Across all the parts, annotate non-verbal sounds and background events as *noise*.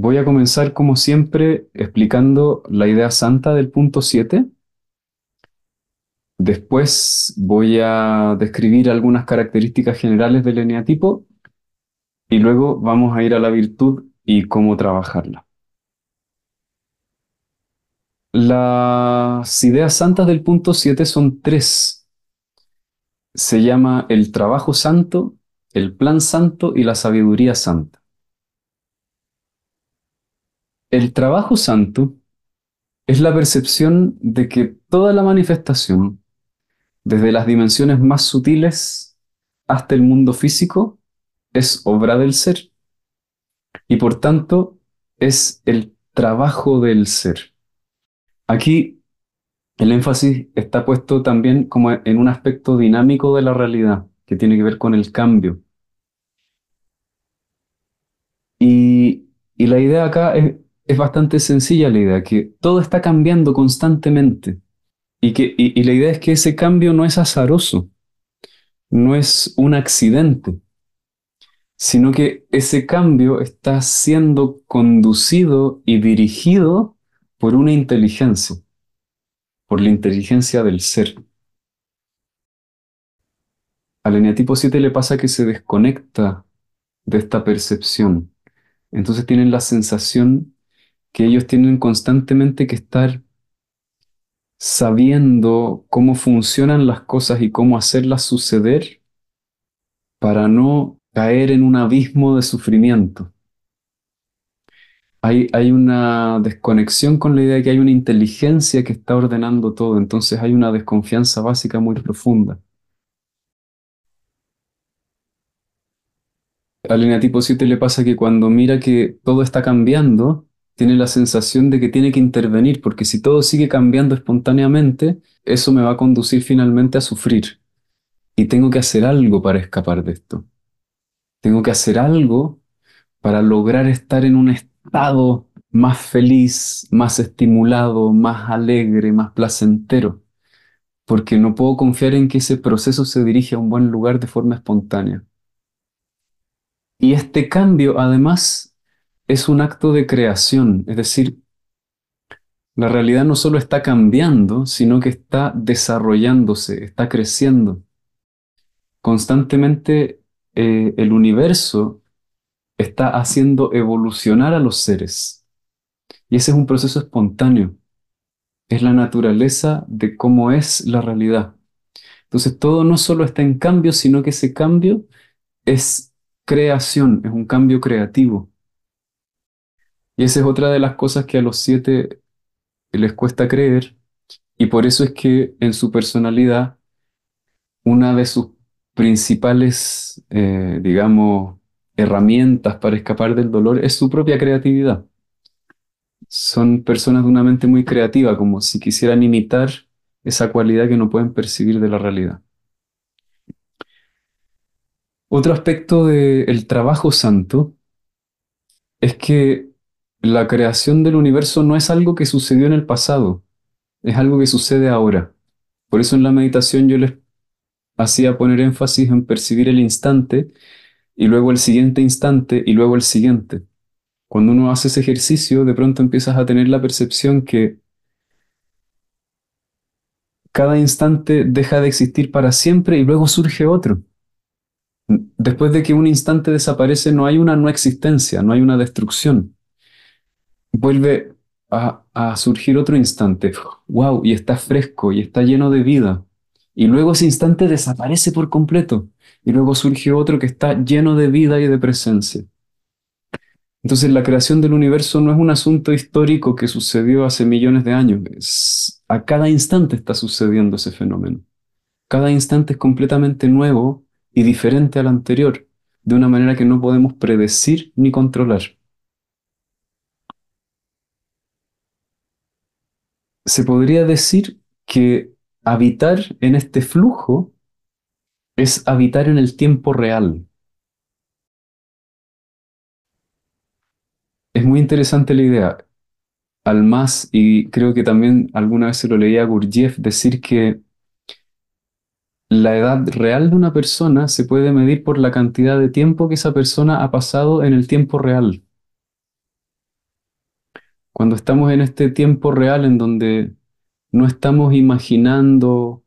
Voy a comenzar como siempre explicando la idea santa del punto 7. Después voy a describir algunas características generales del eneatipo y luego vamos a ir a la virtud y cómo trabajarla. Las ideas santas del punto 7 son tres. Se llama el trabajo santo, el plan santo y la sabiduría santa. El trabajo santo es la percepción de que toda la manifestación, desde las dimensiones más sutiles hasta el mundo físico, es obra del ser. Y por tanto, es el trabajo del ser. Aquí el énfasis está puesto también como en un aspecto dinámico de la realidad, que tiene que ver con el cambio. Y, la idea acá es, es bastante sencilla la idea, que todo está cambiando constantemente y, que, y, la idea es que ese cambio no es azaroso, no es un accidente, sino que ese cambio está siendo conducido y dirigido por una inteligencia, por la inteligencia del ser. Al eneatipo 7 le pasa que se desconecta de esta percepción. Entonces tienen la sensación que ellos tienen constantemente que estar sabiendo cómo funcionan las cosas y cómo hacerlas suceder para no caer en un abismo de sufrimiento. Hay, hay, una desconexión con la idea de que hay una inteligencia que está ordenando todo, entonces hay una desconfianza básica muy profunda. Al eneatipo 7 le pasa que cuando mira que todo está cambiando, tiene la sensación de que tiene que intervenir, porque si todo sigue cambiando espontáneamente, eso me va a conducir finalmente a sufrir. Y tengo que hacer algo para escapar de esto. Tengo que hacer algo para lograr estar en un estado más feliz, más estimulado, más alegre, más placentero, porque no puedo confiar en que ese proceso se dirige a un buen lugar de forma espontánea. Y este cambio, además, es un acto de creación, es decir, la realidad no solo está cambiando, sino que está desarrollándose, está creciendo. Constantemente eh, el universo está haciendo evolucionar a los seres. Y ese es un proceso espontáneo. Es la naturaleza de cómo es la realidad. Entonces todo no solo está en cambio, sino que ese cambio es creación, es un cambio creativo. Y esa es otra de las cosas que a los siete les cuesta creer, y por eso es que en su personalidad, una de sus principales, eh, digamos, herramientas para escapar del dolor es su propia creatividad. Son personas de una mente muy creativa, como si quisieran imitar esa cualidad que no pueden percibir de la realidad. Otro aspecto del trabajo santo es que la creación del universo no es algo que sucedió en el pasado, es algo que sucede ahora. Por eso en la meditación yo les hacía poner énfasis en percibir el instante y luego el siguiente instante y luego el siguiente. Cuando uno hace ese ejercicio, de pronto empiezas a tener la percepción que cada instante deja de existir para siempre y luego surge otro. Después de que un instante desaparece, no hay una no existencia, no hay una destrucción vuelve a, surgir otro instante. ¡Wow! Y está fresco y está lleno de vida. Y luego ese instante desaparece por completo. Y luego surge otro que está lleno de vida y de presencia. Entonces la creación del universo no es un asunto histórico que sucedió hace millones de años. a cada instante está sucediendo ese fenómeno. Cada instante es completamente nuevo y diferente al anterior, de una manera que no podemos predecir ni controlar. Se podría decir que habitar en este flujo es habitar en el tiempo real. Es muy interesante la idea. Al más, y creo que también alguna vez se lo leía a Gurdjieff decir que la edad real de una persona se puede medir por la cantidad de tiempo que esa persona ha pasado en el tiempo real. Cuando estamos en este tiempo real en donde no estamos imaginando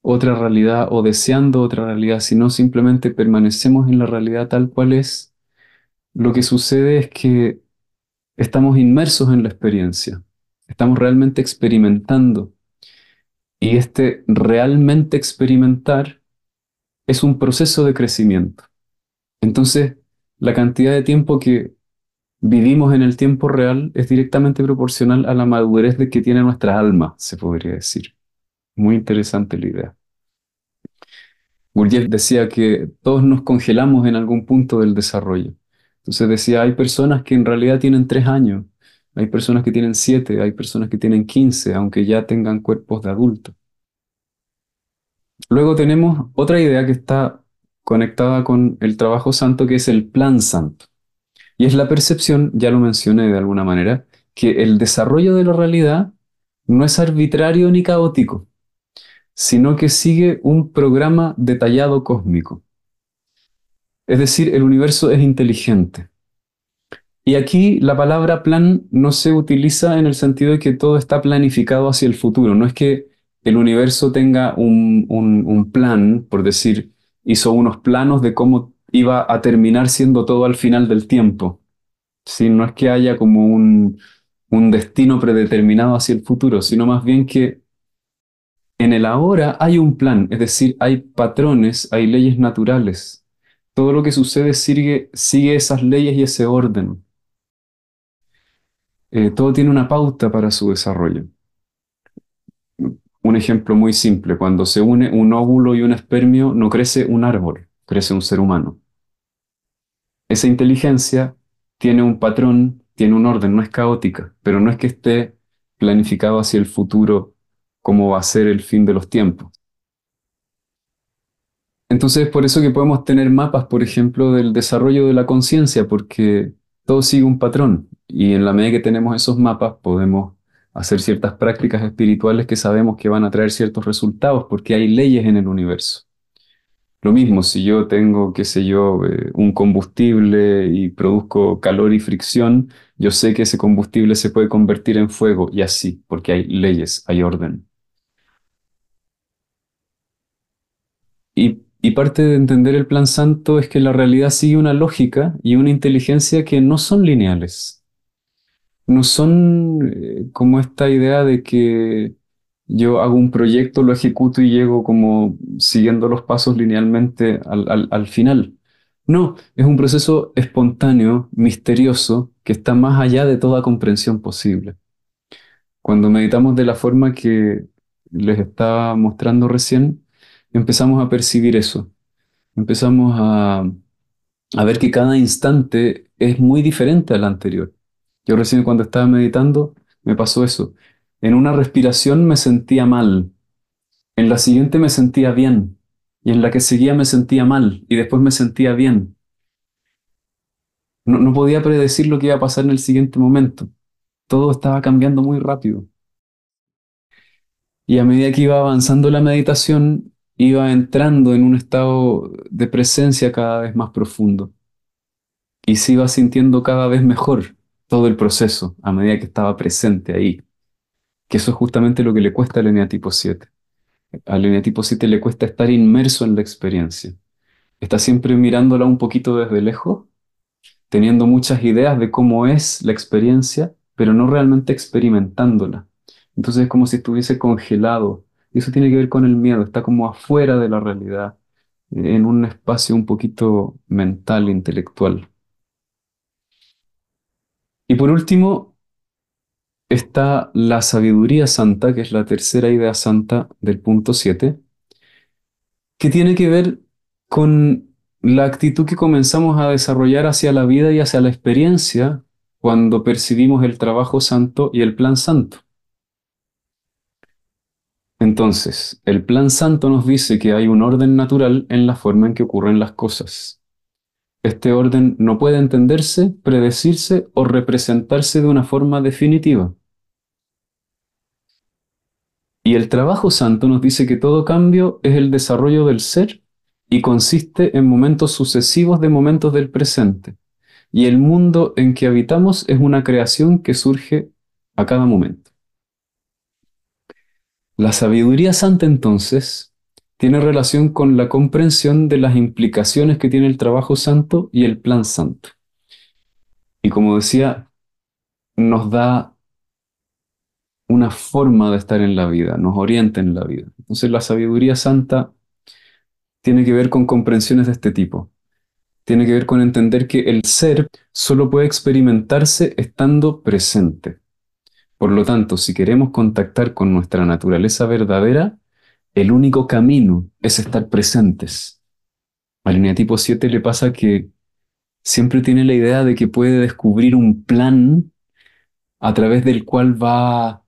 otra realidad o deseando otra realidad, sino simplemente permanecemos en la realidad tal cual es, lo que sucede es que estamos inmersos en la experiencia, estamos realmente experimentando. Y este realmente experimentar es un proceso de crecimiento. Entonces, la cantidad de tiempo que vivimos en el tiempo real es directamente proporcional a la madurez de que tiene nuestra alma, se podría decir. Muy interesante la idea. Gurdjieff decía que todos nos congelamos en algún punto del desarrollo. Entonces decía, hay personas que en realidad tienen tres años, hay personas que tienen siete, hay personas que tienen quince, aunque ya tengan cuerpos de adultos. Luego tenemos otra idea que está conectada con el trabajo santo, que es el plan santo. Y es la percepción, ya lo mencioné de alguna manera, que el desarrollo de la realidad no es arbitrario ni caótico, sino que sigue un programa detallado cósmico. Es decir, el universo es inteligente. Y aquí la palabra plan no se utiliza en el sentido de que todo está planificado hacia el futuro. No es que el universo tenga un, plan, por decir, hizo unos planos de cómo iba a terminar siendo todo al final del tiempo. ¿Sí? No es que haya como un, un destino predeterminado hacia el futuro, sino más bien que en el ahora hay un plan, es decir, hay patrones, hay leyes naturales. Todo lo que sucede sigue, sigue esas leyes y ese orden. Eh, todo tiene una pauta para su desarrollo. Un ejemplo muy simple, cuando se une un óvulo y un espermio, no crece un árbol, crece un ser humano. Esa inteligencia tiene un patrón, tiene un orden, no es caótica, pero no es que esté planificado hacia el futuro como va a ser el fin de los tiempos. Entonces, por eso que podemos tener mapas, por ejemplo, del desarrollo de la conciencia, porque todo sigue un patrón y en la medida que tenemos esos mapas podemos hacer ciertas prácticas espirituales que sabemos que van a traer ciertos resultados porque hay leyes en el universo. Lo mismo, si yo tengo, qué sé yo, eh, un combustible y produzco calor y fricción, yo sé que ese combustible se puede convertir en fuego y así, porque hay leyes, hay orden. Y y parte de entender el plan santo es que la realidad sigue una lógica y una inteligencia que no son lineales. No son eh, como esta idea de que yo hago un proyecto, lo ejecuto y llego como siguiendo los pasos linealmente al, al final. No, es un proceso espontáneo, misterioso, que está más allá de toda comprensión posible. Cuando meditamos de la forma que les estaba mostrando recién, empezamos a percibir eso. Empezamos a, ver que cada instante es muy diferente al anterior. Yo recién cuando estaba meditando me pasó eso. En una respiración me sentía mal, en la siguiente me sentía bien, y en la que seguía me sentía mal, y después me sentía bien. No, podía predecir lo que iba a pasar en el siguiente momento. Todo estaba cambiando muy rápido. Y a medida que iba avanzando la meditación, iba entrando en un estado de presencia cada vez más profundo y se iba sintiendo cada vez mejor todo el proceso a medida que estaba presente ahí. Que eso es justamente lo que le cuesta al eneatipo 7. Al eneatipo 7 le cuesta estar inmerso en la experiencia. Está siempre mirándola un poquito desde lejos, teniendo muchas ideas de cómo es la experiencia, pero no realmente experimentándola. Entonces es como si estuviese congelado y eso tiene que ver con el miedo, está como afuera de la realidad, en un espacio un poquito mental, intelectual. Y por último, está la sabiduría santa, que es la tercera idea santa del punto 7, que tiene que ver con la actitud que comenzamos a desarrollar hacia la vida y hacia la experiencia cuando percibimos el trabajo santo y el plan santo. Entonces, el plan santo nos dice que hay un orden natural en la forma en que ocurren las cosas. Este orden no puede entenderse, predecirse o representarse de una forma definitiva. Y el trabajo santo nos dice que todo cambio es el desarrollo del ser y consiste en momentos sucesivos de momentos del presente. Y el mundo en que habitamos es una creación que surge a cada momento. La sabiduría santa entonces tiene relación con la comprensión de las implicaciones que tiene el trabajo santo y el plan santo. Y como decía, nos da una forma de estar en la vida, nos orienta en la vida. Entonces la sabiduría santa tiene que ver con comprensiones de este tipo. Tiene que ver con entender que el ser solo puede experimentarse estando presente. Por lo tanto, si queremos contactar con nuestra naturaleza verdadera, el único camino es estar presentes. Al tipo 7 le pasa que siempre tiene la idea de que puede descubrir un plan a través del cual va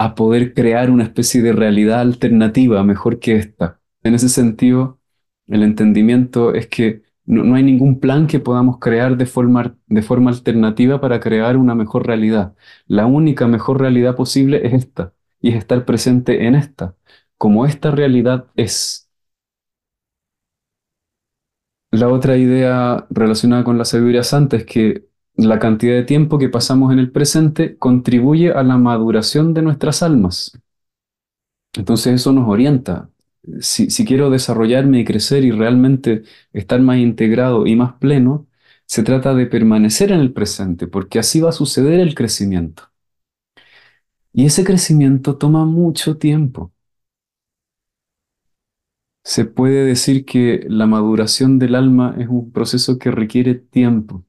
a poder crear una especie de realidad alternativa mejor que esta. En ese sentido, el entendimiento es que no, hay ningún plan que podamos crear de forma, de forma alternativa para crear una mejor realidad. La única mejor realidad posible es esta, y es estar presente en esta, como esta realidad es. La otra idea relacionada con la sabiduría santa es que la cantidad de tiempo que pasamos en el presente contribuye a la maduración de nuestras almas. Entonces eso nos orienta si, quiero desarrollarme y crecer y realmente estar más integrado y más pleno, se trata de permanecer en el presente, porque así va a suceder el crecimiento. Y ese crecimiento toma mucho tiempo. Se puede decir que la maduración del alma es un proceso que requiere tiempo,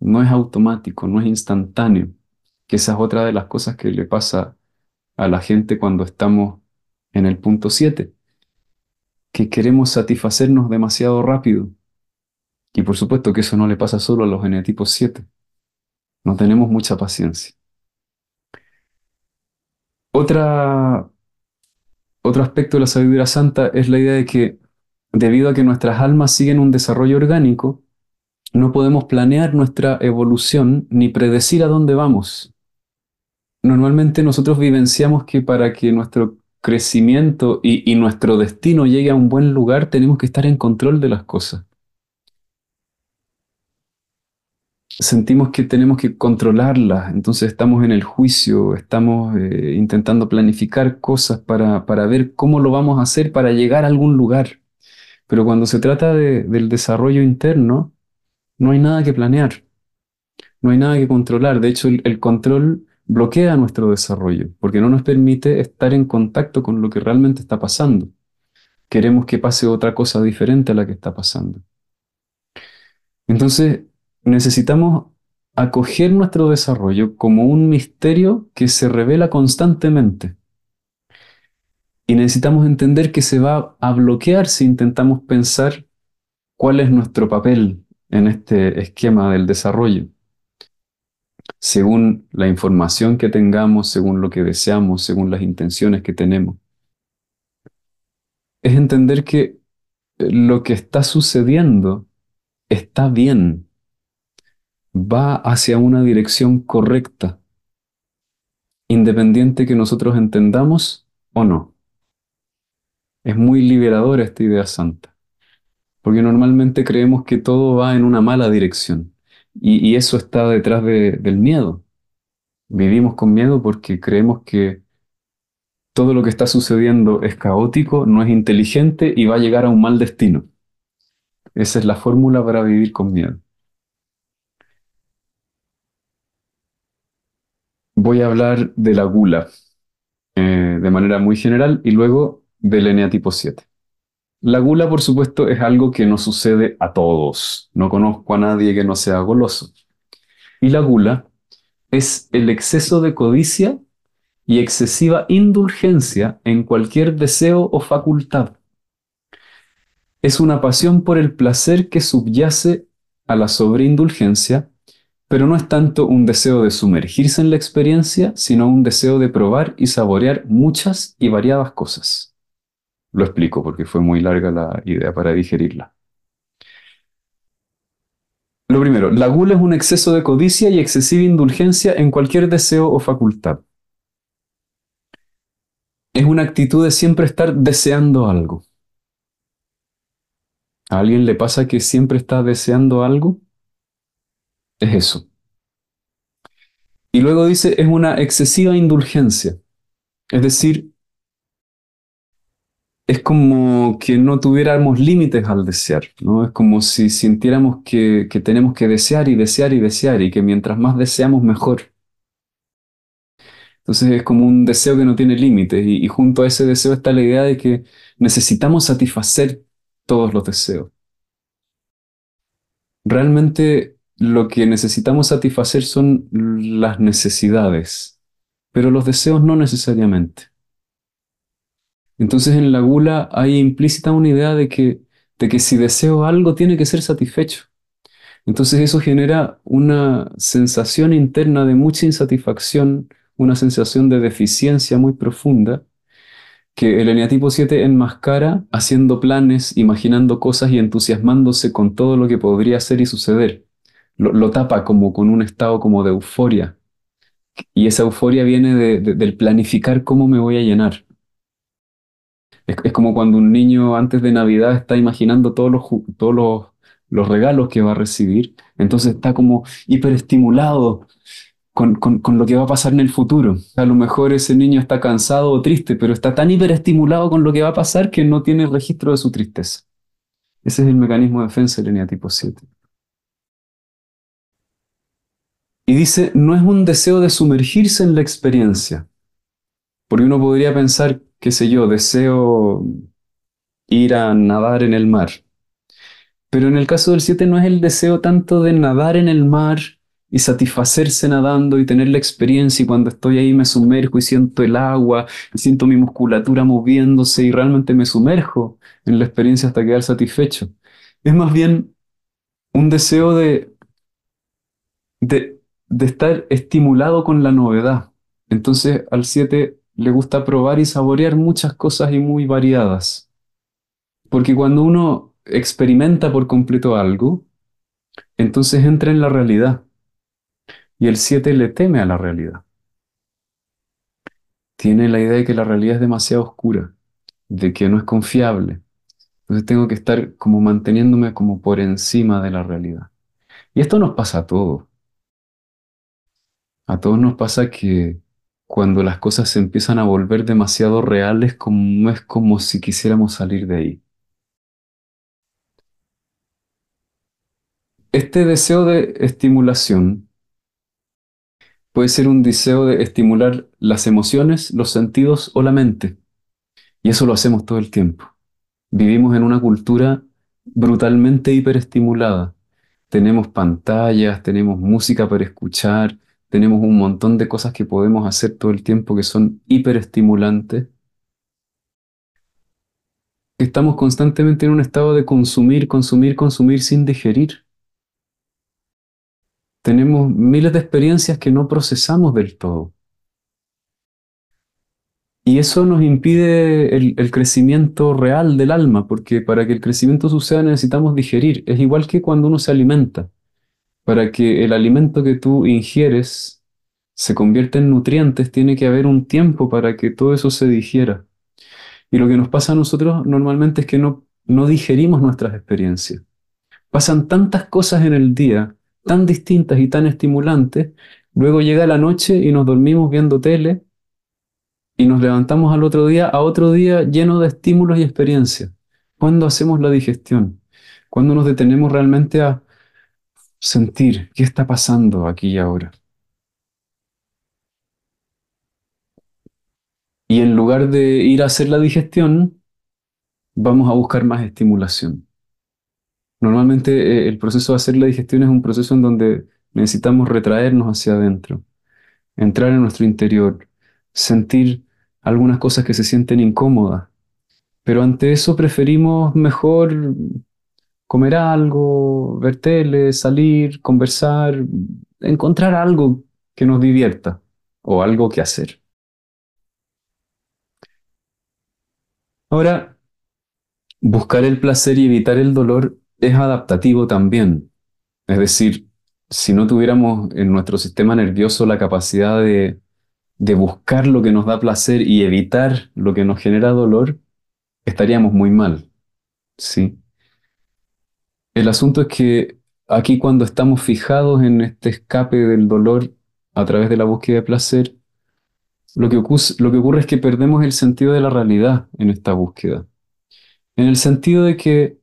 no es automático, no es instantáneo, que esa es otra de las cosas que le pasa a la gente cuando estamos en el punto 7 que queremos satisfacernos demasiado rápido. Y por supuesto que eso no le pasa solo a los genetipos 7. No tenemos mucha paciencia. Otra, otro aspecto de la sabiduría santa es la idea de que debido a que nuestras almas siguen un desarrollo orgánico, no podemos planear nuestra evolución ni predecir a dónde vamos. Normalmente nosotros vivenciamos que para que nuestro crecimiento y, nuestro destino llegue a un buen lugar, tenemos que estar en control de las cosas. Sentimos que tenemos que controlarlas, entonces estamos en el juicio, estamos eh, intentando planificar cosas para, para, ver cómo lo vamos a hacer para llegar a algún lugar. Pero cuando se trata del desarrollo interno, no hay nada que planear, no hay nada que controlar. De hecho, el control bloquea nuestro desarrollo, porque no nos permite estar en contacto con lo que realmente está pasando. Queremos que pase otra cosa diferente a la que está pasando. Entonces, necesitamos acoger nuestro desarrollo como un misterio que se revela constantemente. Y necesitamos entender que se va a bloquear si intentamos pensar cuál es nuestro papel en este esquema del desarrollo según la información que tengamos, según lo que deseamos, según las intenciones que tenemos. Es entender que lo que está sucediendo está bien, va hacia una dirección correcta, independiente que nosotros entendamos o no. Es muy liberadora esta idea santa, porque normalmente creemos que todo va en una mala dirección. Y, eso está detrás del miedo. Vivimos con miedo porque creemos que todo lo que está sucediendo es caótico, no es inteligente y va a llegar a un mal destino. Esa es la fórmula para vivir con miedo. Voy a hablar de la gula eh, de manera muy general y luego del eneatipo 7. La gula, por supuesto, es algo que no sucede a todos. No conozco a nadie que no sea goloso. Y la gula es el exceso de codicia y excesiva indulgencia en cualquier deseo o facultad. Es una pasión por el placer que subyace a la sobreindulgencia pero no es tanto un deseo de sumergirse en la experiencia, sino un deseo de probar y saborear muchas y variadas cosas. Lo explico porque fue muy larga la idea para digerirla. Lo primero, la gula es un exceso de codicia y excesiva indulgencia en cualquier deseo o facultad. Es una actitud de siempre estar deseando algo. ¿A alguien le pasa que siempre está deseando algo? Es eso. Y luego dice, es una excesiva indulgencia. Es decir, es como que no tuviéramos límites al desear, ¿no? Es como si sintiéramos que, que tenemos que desear y desear y desear y que mientras más deseamos mejor. Entonces es como un deseo que no tiene límites y, y junto a ese deseo está la idea de que necesitamos satisfacer todos los deseos. Realmente lo que necesitamos satisfacer son las necesidades, pero los deseos no necesariamente. Entonces en la gula hay implícita una idea de que, de que si deseo algo tiene que ser satisfecho. Entonces eso genera una sensación interna de mucha insatisfacción, una sensación de deficiencia muy profunda, que el eneatipo 7 enmascara haciendo planes, imaginando cosas y entusiasmándose con todo lo que podría ser y suceder. Lo, tapa como con un estado como de euforia. Y esa euforia viene de, del planificar cómo me voy a llenar. Es, como cuando un niño antes de Navidad está imaginando todos los, todos los, los regalos que va a recibir. Entonces está como hiperestimulado con, con, con, lo que va a pasar en el futuro. A lo mejor ese niño está cansado o triste, pero está tan hiperestimulado con lo que va a pasar que no tiene registro de su tristeza. Ese es el mecanismo de defensa del eneatipo 7. Y dice, no es un deseo de sumergirse en la experiencia. Porque uno podría pensar, qué sé yo, deseo ir a nadar en el mar. Pero en el caso del 7 no es el deseo tanto de nadar en el mar y satisfacerse nadando y tener la experiencia y cuando estoy ahí me sumerjo y siento el agua, y siento mi musculatura moviéndose y realmente me sumerjo en la experiencia hasta quedar satisfecho. Es más bien un deseo de, de, de estar estimulado con la novedad. Entonces al 7 le gusta probar y saborear muchas cosas y muy variadas. Porque cuando uno experimenta por completo algo, entonces entra en la realidad. Y el 7 le teme a la realidad. Tiene la idea de que la realidad es demasiado oscura, de que no es confiable. Entonces tengo que estar como manteniéndome como por encima de la realidad. Y esto nos pasa a todos. A todos nos pasa que cuando las cosas se empiezan a volver demasiado reales, como es como si quisiéramos salir de ahí. Este deseo de estimulación puede ser un deseo de estimular las emociones, los sentidos o la mente. Y eso lo hacemos todo el tiempo. Vivimos en una cultura brutalmente hiperestimulada. Tenemos pantallas, tenemos música para escuchar, tenemos un montón de cosas que podemos hacer todo el tiempo que son hiperestimulantes. Estamos constantemente en un estado de consumir, consumir, consumir sin digerir tenemos miles de experiencias que no procesamos del todo. Y eso nos impide el, el, crecimiento real del alma, porque para que el crecimiento suceda necesitamos digerir. Es igual que cuando uno se alimenta. Para que el alimento que tú ingieres se convierta en nutrientes, tiene que haber un tiempo para que todo eso se digiera. Y lo que nos pasa a nosotros normalmente es que no, no digerimos nuestras experiencias. Pasan tantas cosas en el día tan distintas y tan estimulantes, luego llega la noche y nos dormimos viendo tele y nos levantamos al otro día, a otro día lleno de estímulos y experiencias. ¿Cuándo hacemos la digestión? ¿Cuándo nos detenemos realmente a sentir qué está pasando aquí y ahora? Y en lugar de ir a hacer la digestión, vamos a buscar más estimulación. Normalmente eh, el proceso de hacer la digestión es un proceso en donde necesitamos retraernos hacia adentro, entrar en nuestro interior, sentir algunas cosas que se sienten incómodas. Pero ante eso preferimos mejor comer algo, ver tele, salir, conversar, encontrar algo que nos divierta o algo que hacer. Ahora, buscar el placer y evitar el dolor es adaptativo también. Es decir, si no tuviéramos en nuestro sistema nervioso la capacidad de, de buscar lo que nos da placer y evitar lo que nos genera dolor, estaríamos muy mal. ¿sí? El asunto es que aquí cuando estamos fijados en este escape del dolor a través de la búsqueda de placer, lo que, ocurre es que perdemos el sentido de la realidad en esta búsqueda. En el sentido de que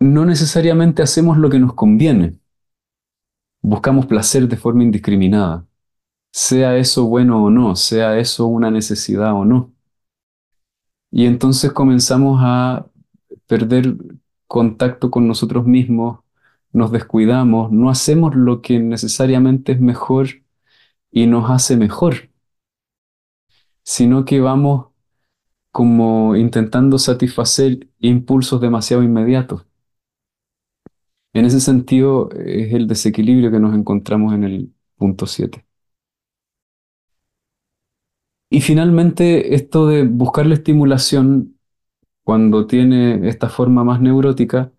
no necesariamente hacemos lo que nos conviene. Buscamos placer de forma indiscriminada, sea eso bueno o no, sea eso una necesidad o no. Y entonces comenzamos a perder contacto con nosotros mismos, nos descuidamos, no hacemos lo que necesariamente es mejor y nos hace mejor, sino que vamos como intentando satisfacer impulsos demasiado inmediatos. En ese sentido es el desequilibrio que nos encontramos en el punto 7. Y finalmente, esto de buscar la estimulación cuando tiene esta forma más neurótica,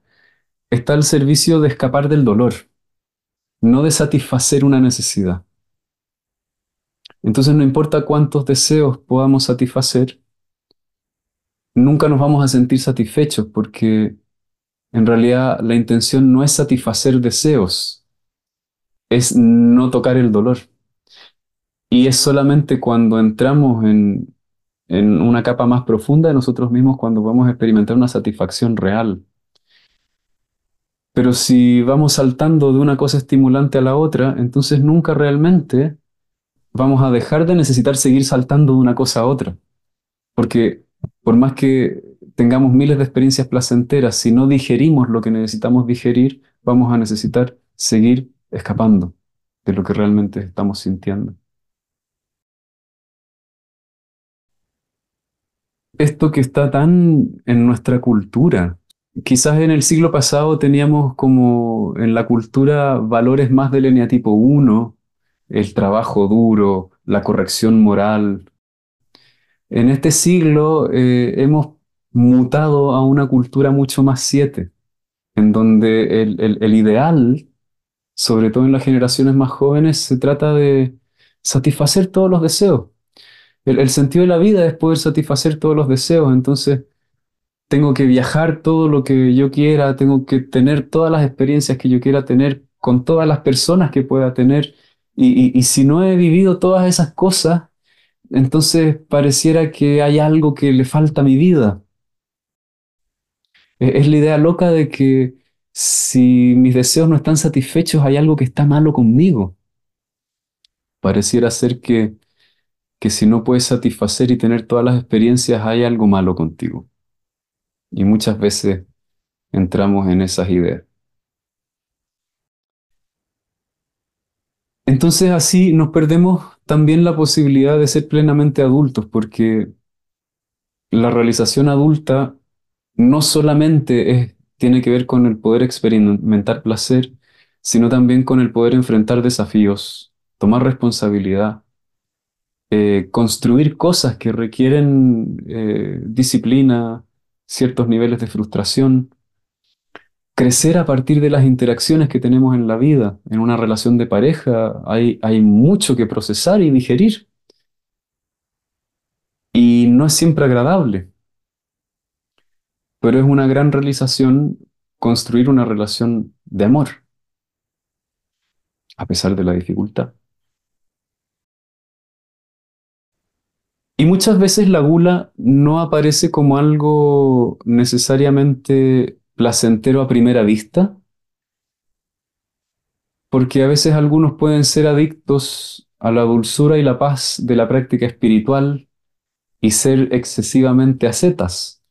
está al servicio de escapar del dolor, no de satisfacer una necesidad. Entonces no importa cuántos deseos podamos satisfacer, nunca nos vamos a sentir satisfechos porque en realidad la intención no es satisfacer deseos, es no tocar el dolor. Y es solamente cuando entramos en, una capa más profunda de nosotros mismos cuando vamos a experimentar una satisfacción real. Pero si vamos saltando de una cosa estimulante a la otra, entonces nunca realmente vamos a dejar de necesitar seguir saltando de una cosa a otra. Porque por más que tengamos miles de experiencias placenteras, si no digerimos lo que necesitamos digerir, vamos a necesitar seguir escapando de lo que realmente estamos sintiendo. Esto que está tan en nuestra cultura. Quizás en el siglo pasado teníamos como en la cultura valores más del eneatipo 1, el trabajo duro, la corrección moral. En este siglo eh, hemos mutado a una cultura mucho más 7, en donde el ideal, sobre todo en las generaciones más jóvenes, se trata de satisfacer todos los deseos el, sentido de la vida es poder satisfacer todos los deseos, entonces tengo que viajar todo lo que yo quiera, tengo que tener todas las experiencias que yo quiera tener con todas las personas que pueda tener, y, si no he vivido todas esas cosas, entonces pareciera que hay algo que le falta a mi vida. Es la idea loca de que si mis deseos no están satisfechos, hay algo que está malo conmigo. Pareciera ser que que si no puedes satisfacer y tener todas las experiencias, hay algo malo contigo. Y muchas veces entramos en esas ideas. Entonces así nos perdemos también la posibilidad de ser plenamente adultos, porque la realización adulta no solamente tiene que ver con el poder experimentar placer, sino también con el poder enfrentar desafíos, tomar responsabilidad, eh, construir cosas que requieren eh, disciplina, ciertos niveles de frustración, crecer a partir de las interacciones que tenemos en la vida. En una relación de pareja hay, hay mucho que procesar y digerir. Y no es siempre agradable, pero es una gran realización construir una relación de amor, a pesar de la dificultad. Y muchas veces la gula no aparece como algo necesariamente placentero a primera vista, porque a veces algunos pueden ser adictos a la dulzura y la paz de la práctica espiritual y ser excesivamente ascetas,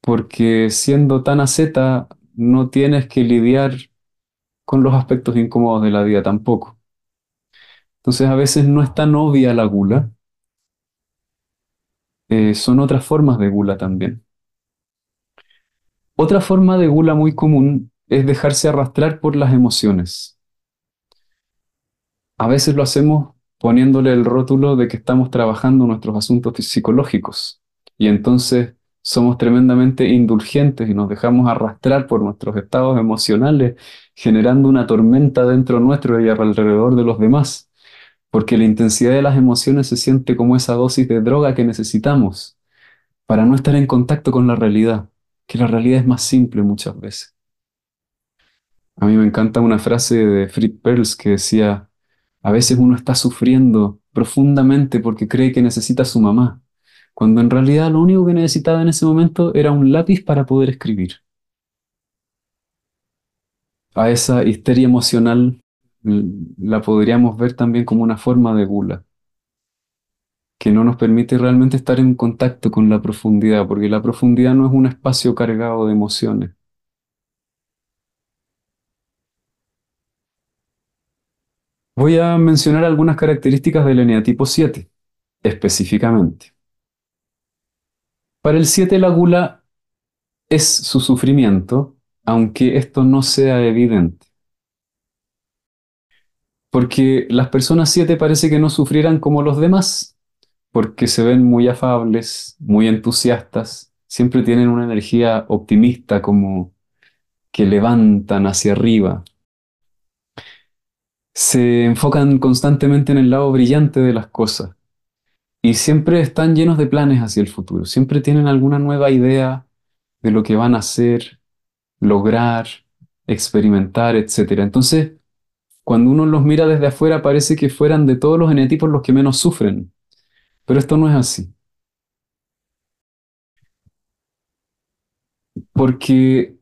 porque siendo tan asceta no tienes que lidiar con los aspectos incómodos de la vida tampoco. Entonces a veces no es tan obvia la gula, eh, son otras formas de gula también. Otra forma de gula muy común es dejarse arrastrar por las emociones. A veces lo hacemos poniéndole el rótulo de que estamos trabajando nuestros asuntos psicológicos y entonces somos tremendamente indulgentes y nos dejamos arrastrar por nuestros estados emocionales, generando una tormenta dentro nuestro y alrededor de los demás, porque la intensidad de las emociones se siente como esa dosis de droga que necesitamos para no estar en contacto con la realidad, que la realidad es más simple muchas veces. A mí me encanta una frase de Fritz Perls que decía, a veces uno está sufriendo profundamente porque cree que necesita a su mamá, cuando en realidad lo único que necesitaba en ese momento era un lápiz para poder escribir. A esa histeria emocional la podríamos ver también como una forma de gula, que no nos permite realmente estar en contacto con la profundidad, porque la profundidad no es un espacio cargado de emociones. Voy a mencionar algunas características del eneatipo 7, específicamente. Para el 7 la gula es su sufrimiento, aunque esto no sea evidente. Porque las personas 7 parece que no sufrieran como los demás, porque se ven muy afables, muy entusiastas, siempre tienen una energía optimista como que levantan hacia arriba, se enfocan constantemente en el lado brillante de las cosas y siempre están llenos de planes hacia el futuro, siempre tienen alguna nueva idea de lo que van a hacer, lograr, experimentar, etc. Entonces, cuando uno los mira desde afuera parece que fueran de todos los genetipos los que menos sufren, pero esto no es así. Porque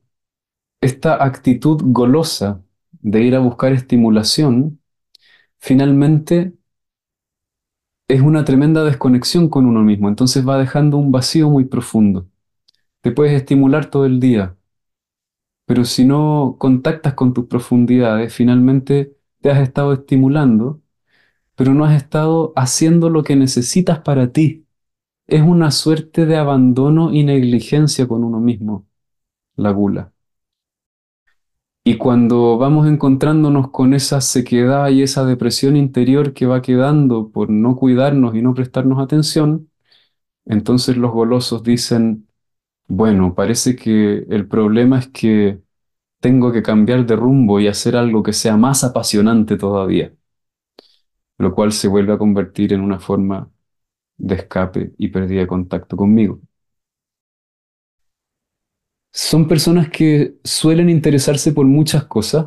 esta actitud golosa de ir a buscar estimulación, finalmente es una tremenda desconexión con uno mismo, entonces va dejando un vacío muy profundo. Te puedes estimular todo el día, pero si no contactas con tus profundidades, finalmente te has estado estimulando, pero no has estado haciendo lo que necesitas para ti. Es una suerte de abandono y negligencia con uno mismo, la gula. Y cuando vamos encontrándonos con esa sequedad y esa depresión interior que va quedando por no cuidarnos y no prestarnos atención, entonces los golosos dicen, bueno, parece que el problema es que tengo que cambiar de rumbo y hacer algo que sea más apasionante todavía, lo cual se vuelve a convertir en una forma de escape y pérdida de contacto conmigo. Son personas que suelen interesarse por muchas cosas,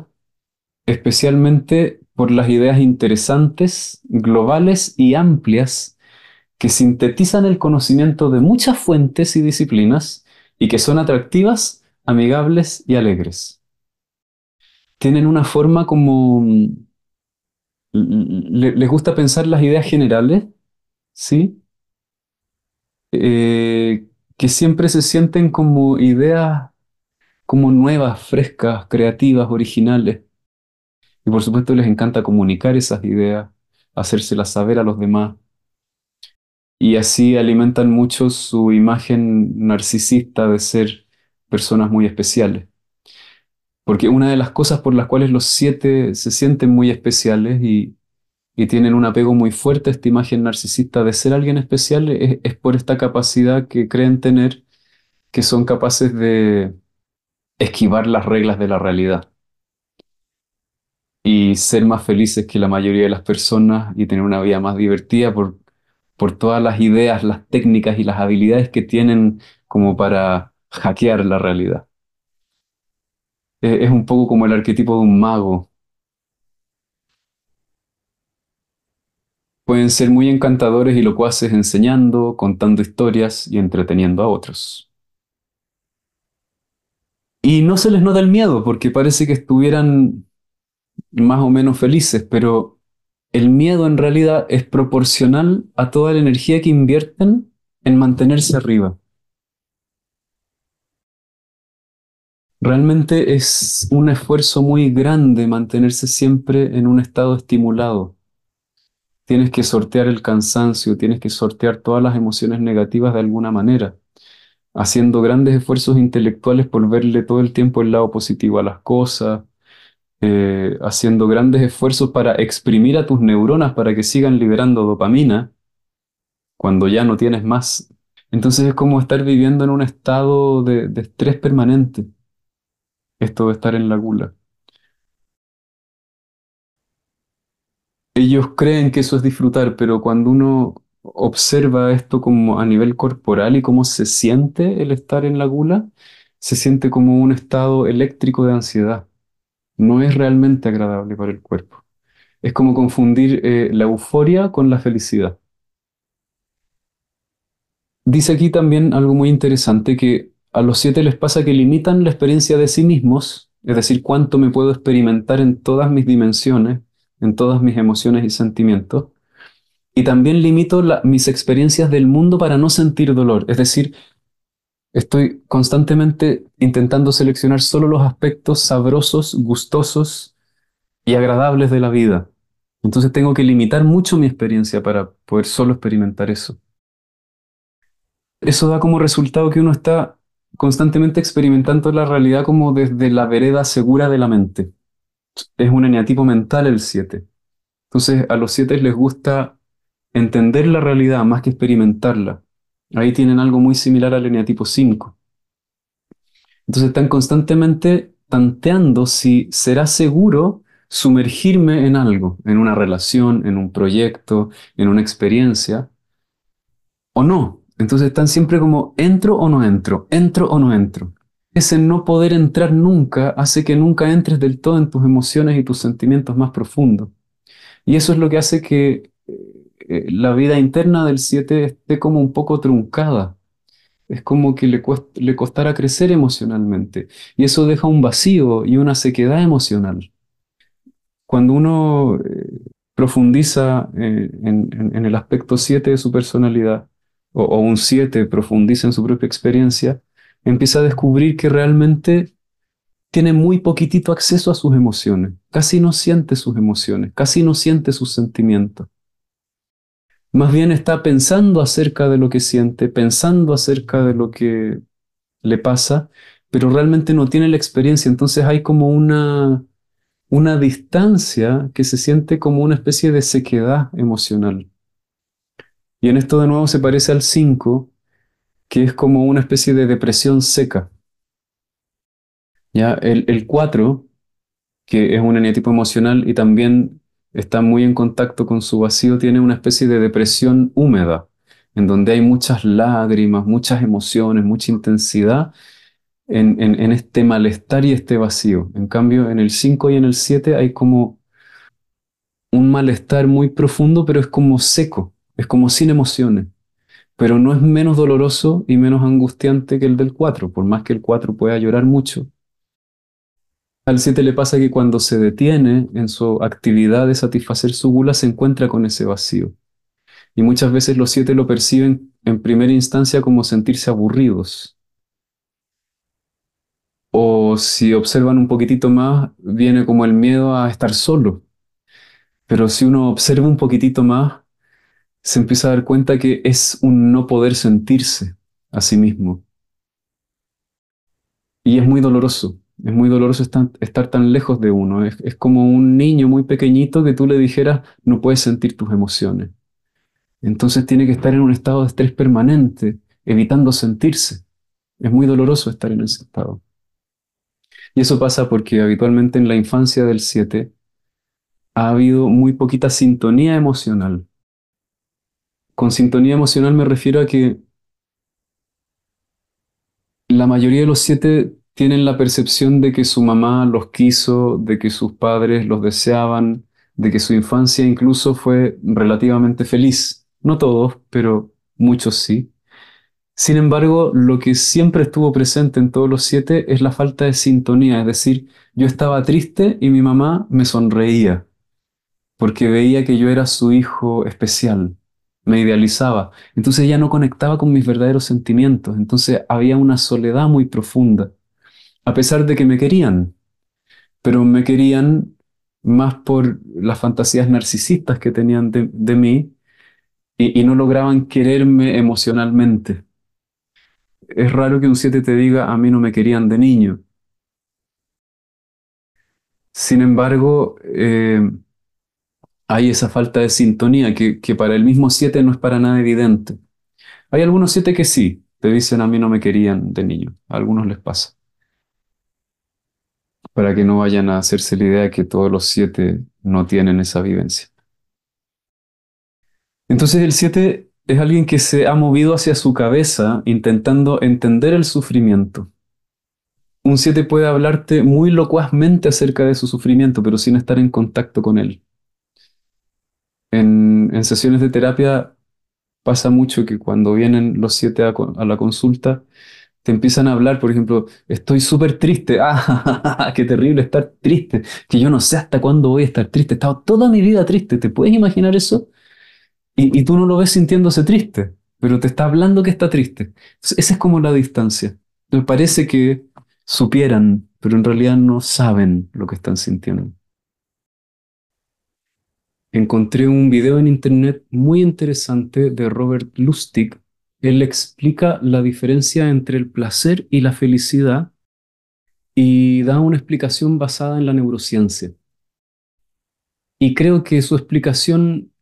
especialmente por las ideas interesantes, globales y amplias que sintetizan el conocimiento de muchas fuentes y disciplinas y que son atractivas, amigables y alegres. Tienen una forma como... les gusta pensar las ideas generales, ¿sí? Eh, que siempre se sienten como ideas como nuevas, frescas, creativas, originales. Y por supuesto les encanta comunicar esas ideas, hacérselas saber a los demás. Y así alimentan mucho su imagen narcisista de ser personas muy especiales. Porque una de las cosas por las cuales los siete se sienten muy especiales y, tienen un apego muy fuerte a esta imagen narcisista de ser alguien especial es, es por esta capacidad que creen tener, que son capaces de esquivar las reglas de la realidad y ser más felices que la mayoría de las personas y tener una vida más divertida por, por todas las ideas, las técnicas y las habilidades que tienen como para hackear la realidad. Es, es un poco como el arquetipo de un mago Pueden ser muy encantadores y locuaces enseñando, contando historias y entreteniendo a otros. Y no se les nota el miedo porque parece que estuvieran más o menos felices, pero el miedo en realidad es proporcional a toda la energía que invierten en mantenerse arriba. Realmente es un esfuerzo muy grande mantenerse siempre en un estado estimulado tienes que sortear el cansancio, tienes que sortear todas las emociones negativas de alguna manera. haciendo grandes esfuerzos intelectuales por verle todo el tiempo el lado positivo a las cosas, eh, haciendo grandes esfuerzos para exprimir a tus neuronas para que sigan liberando dopamina cuando ya no tienes más. Entonces es como estar viviendo en un estado de, de estrés permanente, esto de estar en la gula. Ellos creen que eso es disfrutar, pero cuando uno observa esto como a nivel corporal y cómo se siente el estar en la gula, se siente como un estado eléctrico de ansiedad. No es realmente agradable para el cuerpo. Es como confundir eh, la euforia con la felicidad. Dice aquí también algo muy interesante que a los siete les pasa que limitan la experiencia de sí mismos, es decir, cuánto me puedo experimentar en todas mis dimensiones, en todas mis emociones y sentimientos. Y también limito mis experiencias del mundo para no sentir dolor, es decir, estoy constantemente intentando seleccionar solo los aspectos sabrosos, gustosos y agradables de la vida. Entonces tengo que limitar mucho mi experiencia para poder solo experimentar eso. Eso da como resultado que uno está constantemente experimentando la realidad como desde la vereda segura de la mente. Es un eneatipo mental el 7. Entonces a los 7 les gusta entender la realidad más que experimentarla. Ahí tienen algo muy similar al eneatipo 5. Entonces están constantemente tanteando si será seguro sumergirme en algo, en una relación, en un proyecto, en una experiencia, o no. Entonces están siempre como, ¿entro o no entro? ¿Entro o no entro? Ese no poder entrar nunca hace que nunca entres del todo en tus emociones y tus sentimientos más profundos. Y eso es lo que hace que eh, la vida interna del 7 esté como un poco truncada. Es como que le, cuest- le costara crecer emocionalmente. Y eso deja un vacío y una sequedad emocional. Cuando uno eh, profundiza eh, en el aspecto 7 de su personalidad, o, un 7 profundiza en su propia experiencia, empieza a descubrir que realmente tiene muy poquitito acceso a sus emociones. Casi no siente sus emociones, casi no siente sus sentimientos. Más bien está pensando acerca de lo que siente, pensando acerca de lo que le pasa, pero realmente no tiene la experiencia. Entonces hay como una, una distancia que se siente como una especie de sequedad emocional. Y en esto de nuevo se parece al 5, que es como una especie de depresión seca. ¿Ya? El, el 4, que es un eneatipo emocional y también está muy en contacto con su vacío, tiene una especie de depresión húmeda, en donde hay muchas lágrimas, muchas emociones, mucha intensidad en, en- en este malestar y este vacío. En cambio, en el 5 y en el 7 hay como un malestar muy profundo, pero es como seco, es como sin emociones. Pero no es menos doloroso y menos angustiante que el del 4, por más que el 4 pueda llorar mucho. Al 7 le pasa que cuando se detiene en su actividad de satisfacer su gula, se encuentra con ese vacío. Y muchas veces los 7 lo perciben en primera instancia como sentirse aburridos. O si observan un poquitito más, viene como el miedo a estar solo. Pero si uno observa un poquitito más, se empieza a dar cuenta que es un no poder sentirse a sí mismo. Y es muy doloroso, es muy doloroso estar, tan lejos de uno. Es, es como un niño muy pequeñito que tú le dijeras, no puedes sentir tus emociones. Entonces tiene que estar en un estado de estrés permanente, evitando sentirse. Es muy doloroso estar en ese estado. Y eso pasa porque habitualmente en la infancia del 7 ha habido muy poquita sintonía emocional. Con sintonía emocional me refiero a que la mayoría de los siete tienen la percepción de que su mamá los quiso, de que sus padres los deseaban, de que su infancia incluso fue relativamente feliz. No todos, pero muchos sí. Sin embargo, lo que siempre estuvo presente en todos los siete es la falta de sintonía, es decir, yo estaba triste y mi mamá me sonreía porque veía que yo era su hijo especial, me idealizaba. Entonces ella no conectaba con mis verdaderos sentimientos, entonces había una soledad muy profunda, a pesar de que me querían, pero me querían más por las fantasías narcisistas que tenían de, mí y, y no lograban quererme emocionalmente. es raro que un 7 te diga, a mí no me querían de niño. Sin embargo, eh, hay esa falta de sintonía que, que para el mismo 7 no es para nada evidente. Hay algunos 7 que sí, te dicen, a mí no me querían de niño. A algunos les pasa. Para que no vayan a hacerse la idea de que todos los 7 no tienen esa vivencia. Entonces el 7 es alguien que se ha movido hacia su cabeza intentando entender el sufrimiento. Un 7 puede hablarte muy locuazmente acerca de su sufrimiento, pero sin estar en contacto con él. En, sesiones de terapia pasa mucho que cuando vienen los 7 a, a la consulta, te empiezan a hablar, por ejemplo, estoy súper triste, *laughs* ah, qué terrible estar triste, que yo no sé hasta cuándo voy a estar triste, he estado toda mi vida triste, ¿te puedes imaginar eso? Y, tú no lo ves sintiéndose triste, pero te está hablando que está triste. esa es como la distancia. Me parece que supieran, pero en realidad no saben lo que están sintiendo. Encontré un video en internet muy interesante de Robert Lustig. Él explica la diferencia entre el placer y la felicidad y da una explicación basada en la neurociencia. Y creo que su explicación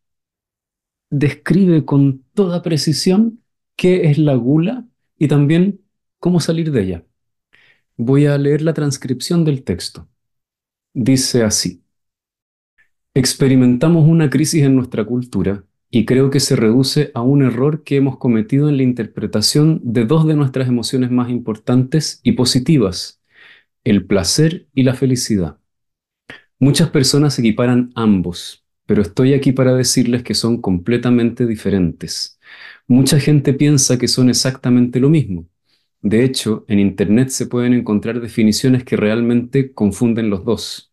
describe con toda precisión qué es la gula y también cómo salir de ella. Voy a leer la transcripción del texto. Dice así. Experimentamos una crisis en nuestra cultura y creo que se reduce a un error que hemos cometido en la interpretación de dos de nuestras emociones más importantes y positivas, el placer y la felicidad. Muchas personas equiparan ambos, pero estoy aquí para decirles que son completamente diferentes. Mucha gente piensa que son exactamente lo mismo. De hecho, en Internet se pueden encontrar definiciones que realmente confunden los dos.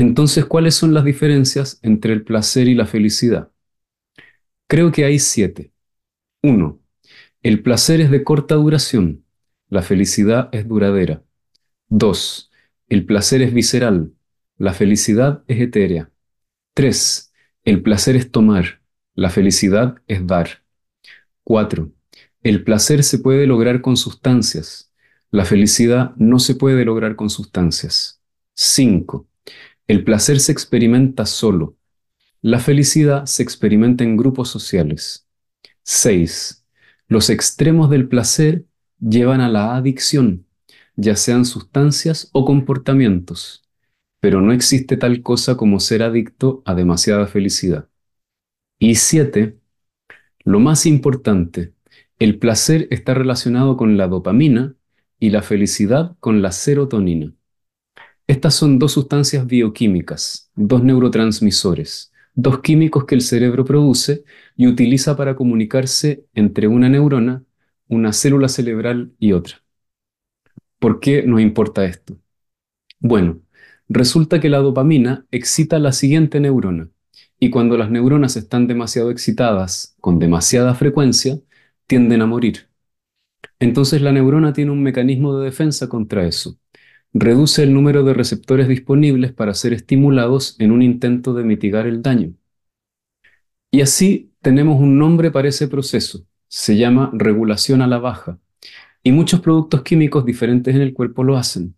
Entonces, ¿cuáles son las diferencias entre el placer y la felicidad? Creo que hay siete. Uno, El placer es de corta duración. La felicidad es duradera. Dos, El placer es visceral. La felicidad es etérea. 3. El placer es tomar, la felicidad es dar. 4. El placer se puede lograr con sustancias, la felicidad no se puede lograr con sustancias. 5. El placer se experimenta solo, la felicidad se experimenta en grupos sociales. 6. Los extremos del placer llevan a la adicción, ya sean sustancias o comportamientos pero no existe tal cosa como ser adicto a demasiada felicidad. Y siete, lo más importante, el placer está relacionado con la dopamina y la felicidad con la serotonina. Estas son dos sustancias bioquímicas, dos neurotransmisores, dos químicos que el cerebro produce y utiliza para comunicarse entre una neurona, una célula cerebral y otra. ¿Por qué nos importa esto? Bueno, Resulta que la dopamina excita la siguiente neurona, y cuando las neuronas están demasiado excitadas, con demasiada frecuencia, tienden a morir. Entonces la neurona tiene un mecanismo de defensa contra eso. Reduce el número de receptores disponibles para ser estimulados en un intento de mitigar el daño. Y así tenemos un nombre para ese proceso. Se llama regulación a la baja. Y muchos productos químicos diferentes en el cuerpo lo hacen.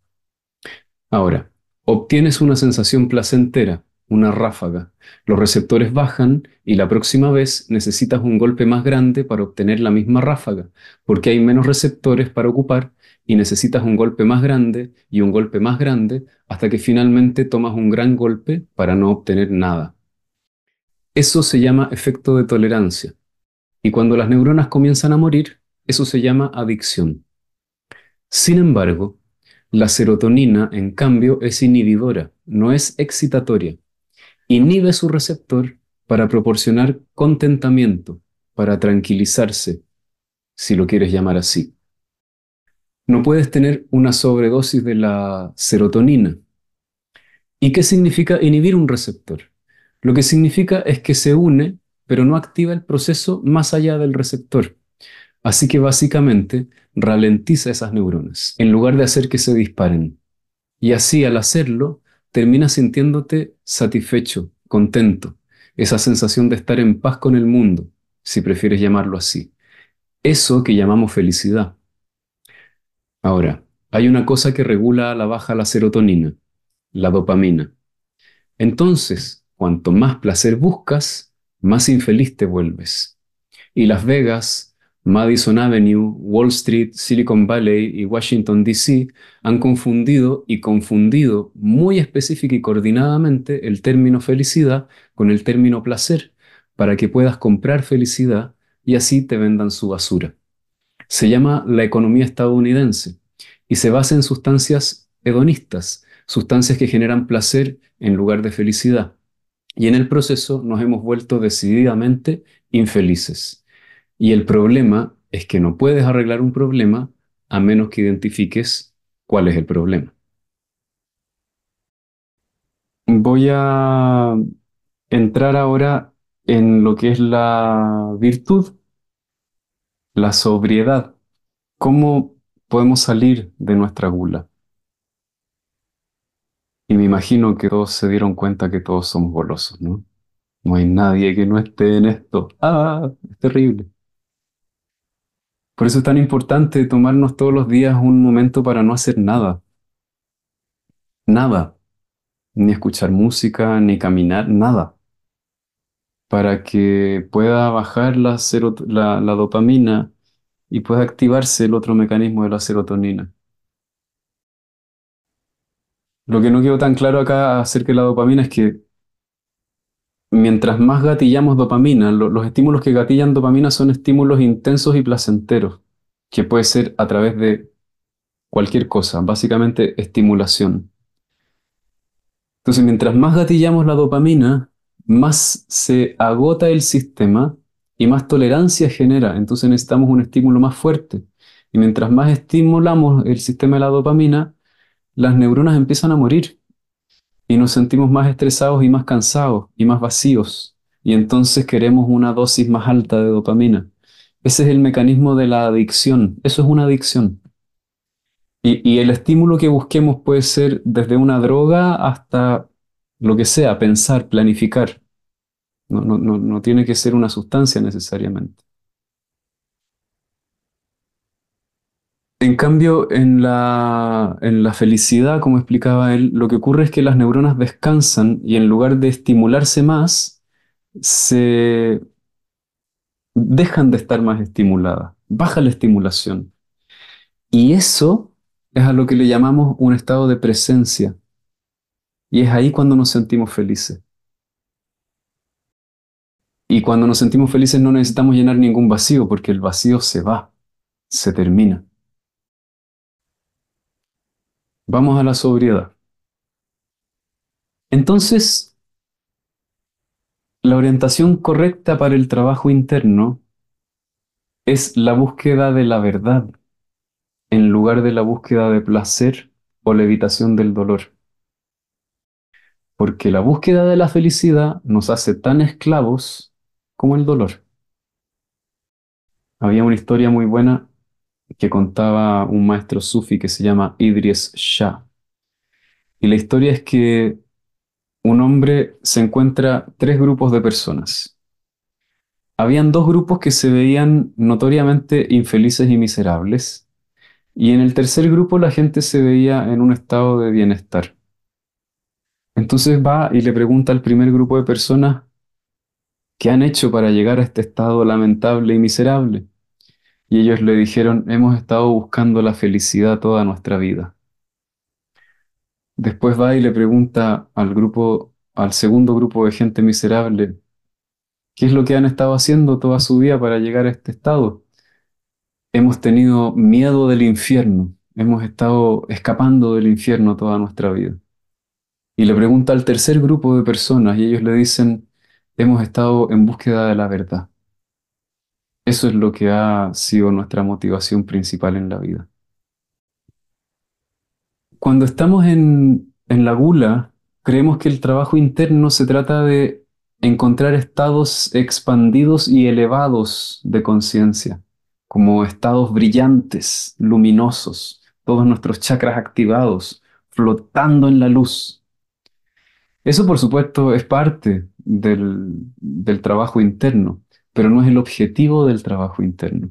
Ahora, Obtienes una sensación placentera, una ráfaga. Los receptores bajan y la próxima vez necesitas un golpe más grande para obtener la misma ráfaga, porque hay menos receptores para ocupar y necesitas un golpe más grande y un golpe más grande hasta que finalmente tomas un gran golpe para no obtener nada. Eso se llama efecto de tolerancia. Y cuando las neuronas comienzan a morir, eso se llama adicción. Sin embargo, la serotonina, en cambio, es inhibidora, no es excitatoria. Inhibe su receptor para proporcionar contentamiento, para tranquilizarse, si lo quieres llamar así. No puedes tener una sobredosis de la serotonina. ¿Y qué significa inhibir un receptor? Lo que significa es que se une, pero no activa el proceso más allá del receptor. Así que básicamente ralentiza esas neuronas en lugar de hacer que se disparen. Y así al hacerlo, terminas sintiéndote satisfecho, contento, esa sensación de estar en paz con el mundo, si prefieres llamarlo así. Eso que llamamos felicidad. Ahora, hay una cosa que regula a la baja la serotonina, la dopamina. Entonces, cuanto más placer buscas, más infeliz te vuelves. Y Las Vegas, Madison Avenue, Wall Street, Silicon Valley y Washington, D.C. han confundido y confundido muy específica y coordinadamente el término felicidad con el término placer para que puedas comprar felicidad y así te vendan su basura. Se llama la economía estadounidense y se basa en sustancias hedonistas, sustancias que generan placer en lugar de felicidad. Y en el proceso nos hemos vuelto decididamente infelices. Y el problema es que no puedes arreglar un problema a menos que identifiques cuál es el problema. Voy a entrar ahora en lo que es la virtud, la sobriedad. ¿Cómo podemos salir de nuestra gula? Y me imagino que todos se dieron cuenta que todos somos golosos, ¿no? No hay nadie que no esté en esto. Ah, es terrible. Por eso es tan importante tomarnos todos los días un momento para no hacer nada. Nada. Ni escuchar música, ni caminar, nada. Para que pueda bajar la, la, dopamina y pueda activarse el otro mecanismo de la serotonina. Lo que no quedó tan claro acá acerca de la dopamina es que mientras más gatillamos dopamina, los estímulos que gatillan dopamina son estímulos intensos y placenteros, que puede ser a través de cualquier cosa, básicamente estimulación. Entonces, mientras más gatillamos la dopamina, más se agota el sistema y más tolerancia genera. Entonces necesitamos un estímulo más fuerte. Y mientras más estimulamos el sistema de la dopamina, las neuronas empiezan a morir y nos sentimos más estresados y más cansados y más vacíos. Y entonces queremos una dosis más alta de dopamina. Ese es el mecanismo de la adicción. Eso es una adicción. Y, el estímulo que busquemos puede ser desde una droga hasta lo que sea, pensar, planificar. No, no, no, tiene que ser una sustancia necesariamente. En cambio, en la, en la felicidad, como explicaba él, lo que ocurre es que las neuronas descansan y en lugar de estimularse más, se dejan de estar más estimuladas, baja la estimulación. Y eso es a lo que le llamamos un estado de presencia. Y es ahí cuando nos sentimos felices. Y cuando nos sentimos felices no necesitamos llenar ningún vacío, porque el vacío se va, se termina. Vamos a la sobriedad. Entonces, la orientación correcta para el trabajo interno es la búsqueda de la verdad en lugar de la búsqueda de placer o la evitación del dolor. Porque la búsqueda de la felicidad nos hace tan esclavos como el dolor. Había una historia muy buena que contaba un maestro sufi que se llama Idris Shah. Y la historia es que un hombre se encuentra tres grupos de personas. Habían dos grupos que se veían notoriamente infelices y miserables, y en el tercer grupo la gente se veía en un estado de bienestar. Entonces va y le pregunta al primer grupo de personas, ¿qué han hecho para llegar a este estado lamentable y miserable? Y ellos le dijeron, hemos estado buscando la felicidad toda nuestra vida. Después va y le pregunta al grupo, al segundo grupo de gente miserable, ¿qué es lo que han estado haciendo toda su vida para llegar a este estado? Hemos tenido miedo del infierno, hemos estado escapando del infierno toda nuestra vida. Y le pregunta al tercer grupo de personas y ellos le dicen, hemos estado en búsqueda de la verdad. Eso es lo que ha sido nuestra motivación principal en la vida. Cuando estamos en, en la gula, creemos que el trabajo interno se trata de encontrar estados expandidos y elevados de conciencia, como estados brillantes, luminosos, todos nuestros chakras activados, flotando en la luz. Eso, por supuesto, es parte del, trabajo interno, pero no es el objetivo del trabajo interno.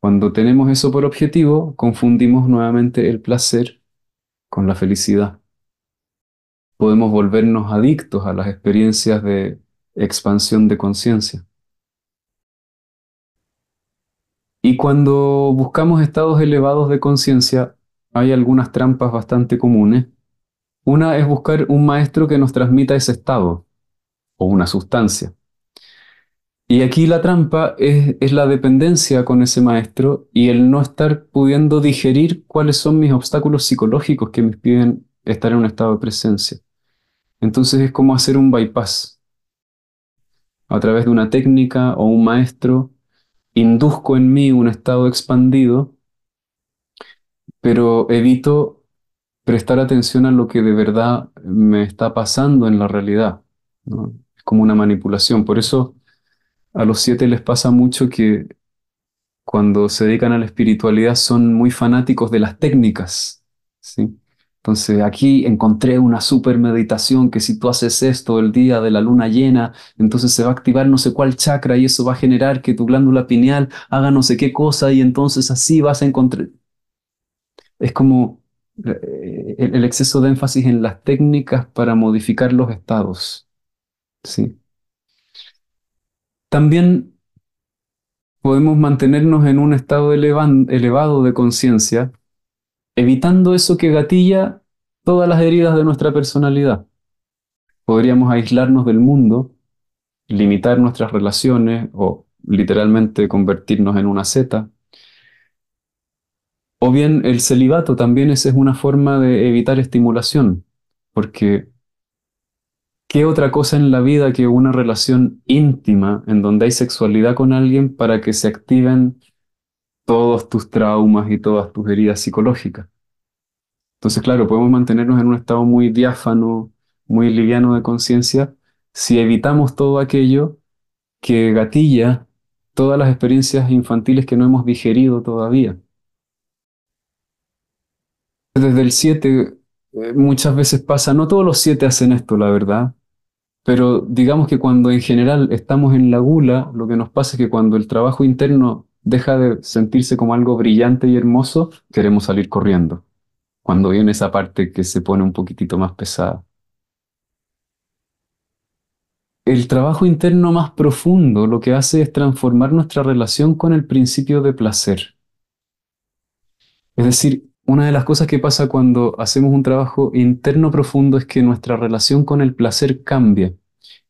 Cuando tenemos eso por objetivo, confundimos nuevamente el placer con la felicidad. Podemos volvernos adictos a las experiencias de expansión de conciencia. Y cuando buscamos estados elevados de conciencia, hay algunas trampas bastante comunes. Una es buscar un maestro que nos transmita ese estado o una sustancia. Y aquí la trampa es, la dependencia con ese maestro y el no estar pudiendo digerir cuáles son mis obstáculos psicológicos que me impiden estar en un estado de presencia. Entonces es como hacer un bypass. A través de una técnica o un maestro, induzco en mí un estado expandido, pero evito prestar atención a lo que de verdad me está pasando en la realidad. Es como una manipulación. Por eso a los siete les pasa mucho que cuando se dedican a la espiritualidad son muy fanáticos de las técnicas. ¿sí? Entonces aquí encontré una super meditación que si tú haces esto el día de la luna llena, entonces se va a activar no sé cuál chakra y eso va a generar que tu glándula pineal haga no sé qué cosa y entonces así vas a encontrar... Es como eh, el exceso de énfasis en las técnicas para modificar los estados. ¿Sí? También podemos mantenernos en un estado elevado de conciencia evitando eso que gatilla todas las heridas de nuestra personalidad. Podríamos aislarnos del mundo, limitar nuestras relaciones o literalmente convertirnos en una seta. O bien el celibato también es una forma de evitar estimulación, porque ¿qué otra cosa en la vida que una relación íntima en donde hay sexualidad con alguien para que se activen todos tus traumas y todas tus heridas psicológicas. Entonces, claro, podemos mantenernos en un estado muy diáfano, muy liviano de conciencia, si evitamos todo aquello que gatilla todas las experiencias infantiles que no hemos digerido todavía. Desde el 7 eh, muchas veces pasa, no todos los siete hacen esto, la verdad, pero digamos que cuando en general estamos en la gula, lo que nos pasa es que cuando el trabajo interno deja de sentirse como algo brillante y hermoso, queremos salir corriendo. Cuando viene esa parte que se pone un poquitito más pesada. El trabajo interno más profundo lo que hace es transformar nuestra relación con el principio de placer. Es decir, una de las cosas que pasa cuando hacemos un trabajo interno profundo es que nuestra relación con el placer cambia.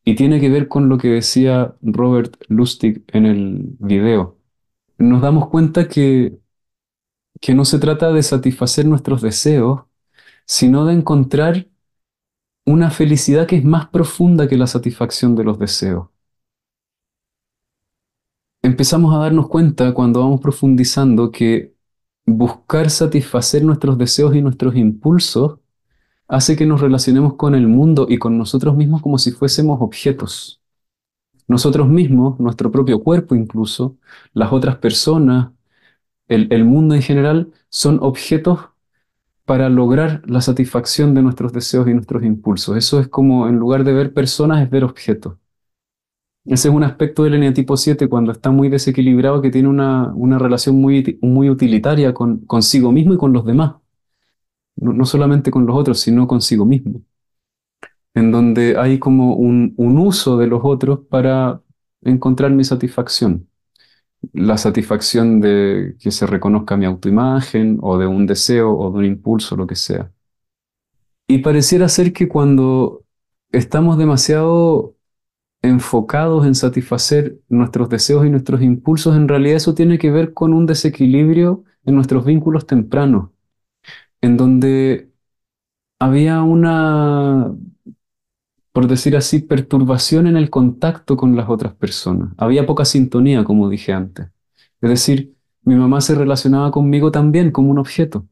Y tiene que ver con lo que decía Robert Lustig en el video nos damos cuenta que, que no se trata de satisfacer nuestros deseos, sino de encontrar una felicidad que es más profunda que la satisfacción de los deseos. Empezamos a darnos cuenta cuando vamos profundizando que buscar satisfacer nuestros deseos y nuestros impulsos hace que nos relacionemos con el mundo y con nosotros mismos como si fuésemos objetos nosotros mismos, nuestro propio cuerpo incluso, las otras personas, el, mundo en general, son objetos para lograr la satisfacción de nuestros deseos y nuestros impulsos. Eso es como, en lugar de ver personas, es ver objetos. Ese es un aspecto del eneatipo 7 cuando está muy desequilibrado, que tiene una, relación muy, muy utilitaria con, consigo mismo y con los demás. no solamente con los otros, sino consigo mismo en donde hay como un, uso de los otros para encontrar mi satisfacción. La satisfacción de que se reconozca mi autoimagen o de un deseo o de un impulso, lo que sea. Y pareciera ser que cuando estamos demasiado enfocados en satisfacer nuestros deseos y nuestros impulsos, en realidad eso tiene que ver con un desequilibrio en nuestros vínculos tempranos, en donde había una por decir así, perturbación en el contacto con las otras personas. Había poca sintonía, como dije antes. Es decir, mi mamá se relacionaba conmigo también como un objeto.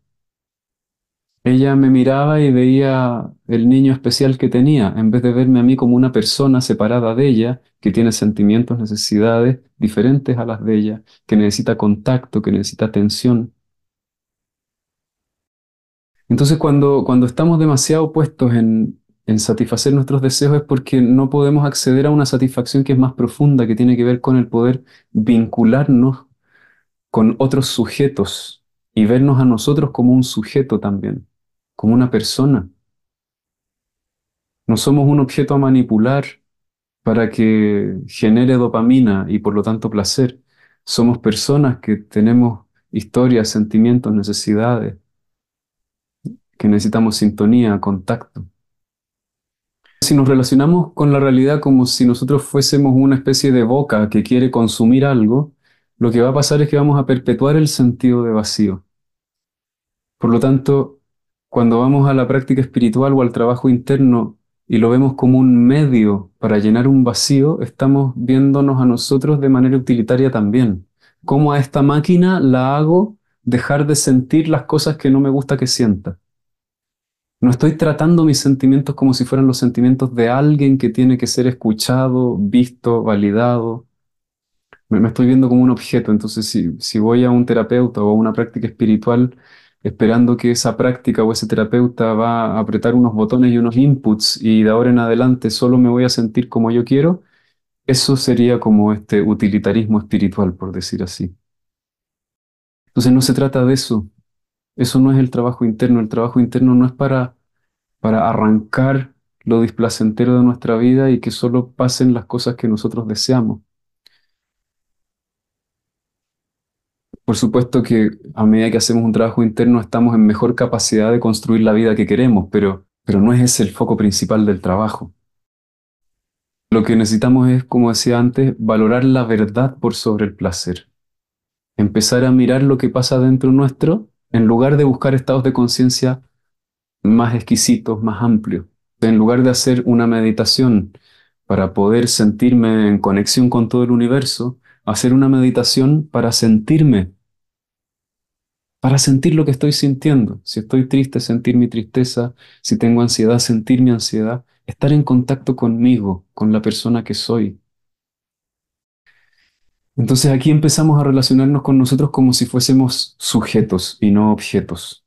Ella me miraba y veía el niño especial que tenía, en vez de verme a mí como una persona separada de ella, que tiene sentimientos, necesidades diferentes a las de ella, que necesita contacto, que necesita atención. Entonces cuando, cuando estamos demasiado puestos en, en satisfacer nuestros deseos es porque no podemos acceder a una satisfacción que es más profunda, que tiene que ver con el poder vincularnos con otros sujetos y vernos a nosotros como un sujeto también, como una persona. No somos un objeto a manipular para que genere dopamina y por lo tanto placer. Somos personas que tenemos historias, sentimientos, necesidades, que necesitamos sintonía, contacto. Si nos relacionamos con la realidad como si nosotros fuésemos una especie de boca que quiere consumir algo, lo que va a pasar es que vamos a perpetuar el sentido de vacío. Por lo tanto, cuando vamos a la práctica espiritual o al trabajo interno y lo vemos como un medio para llenar un vacío, estamos viéndonos a nosotros de manera utilitaria también. ¿Cómo a esta máquina la hago dejar de sentir las cosas que no me gusta que sienta? No estoy tratando mis sentimientos como si fueran los sentimientos de alguien que tiene que ser escuchado, visto, validado. Me, estoy viendo como un objeto. Entonces, si, si voy a un terapeuta o a una práctica espiritual, esperando que esa práctica o ese terapeuta va a apretar unos botones y unos inputs y de ahora en adelante solo me voy a sentir como yo quiero, eso sería como este utilitarismo espiritual, por decir así. Entonces no se trata de eso. Eso no es el trabajo interno. El trabajo interno no es para, para arrancar lo displacentero de nuestra vida y que solo pasen las cosas que nosotros deseamos. Por supuesto que a medida que hacemos un trabajo interno estamos en mejor capacidad de construir la vida que queremos, pero, pero no es ese el foco principal del trabajo. Lo que necesitamos es, como decía antes, valorar la verdad por sobre el placer. Empezar a mirar lo que pasa dentro nuestro en lugar de buscar estados de conciencia más exquisitos, más amplios. En lugar de hacer una meditación para poder sentirme en conexión con todo el universo, hacer una meditación para sentirme para sentir lo que estoy sintiendo. Si estoy triste, sentir mi tristeza. Si tengo ansiedad, sentir mi ansiedad. Estar en contacto conmigo, con la persona que soy. Entonces aquí empezamos a relacionarnos con nosotros como si fuésemos sujetos y no objetos.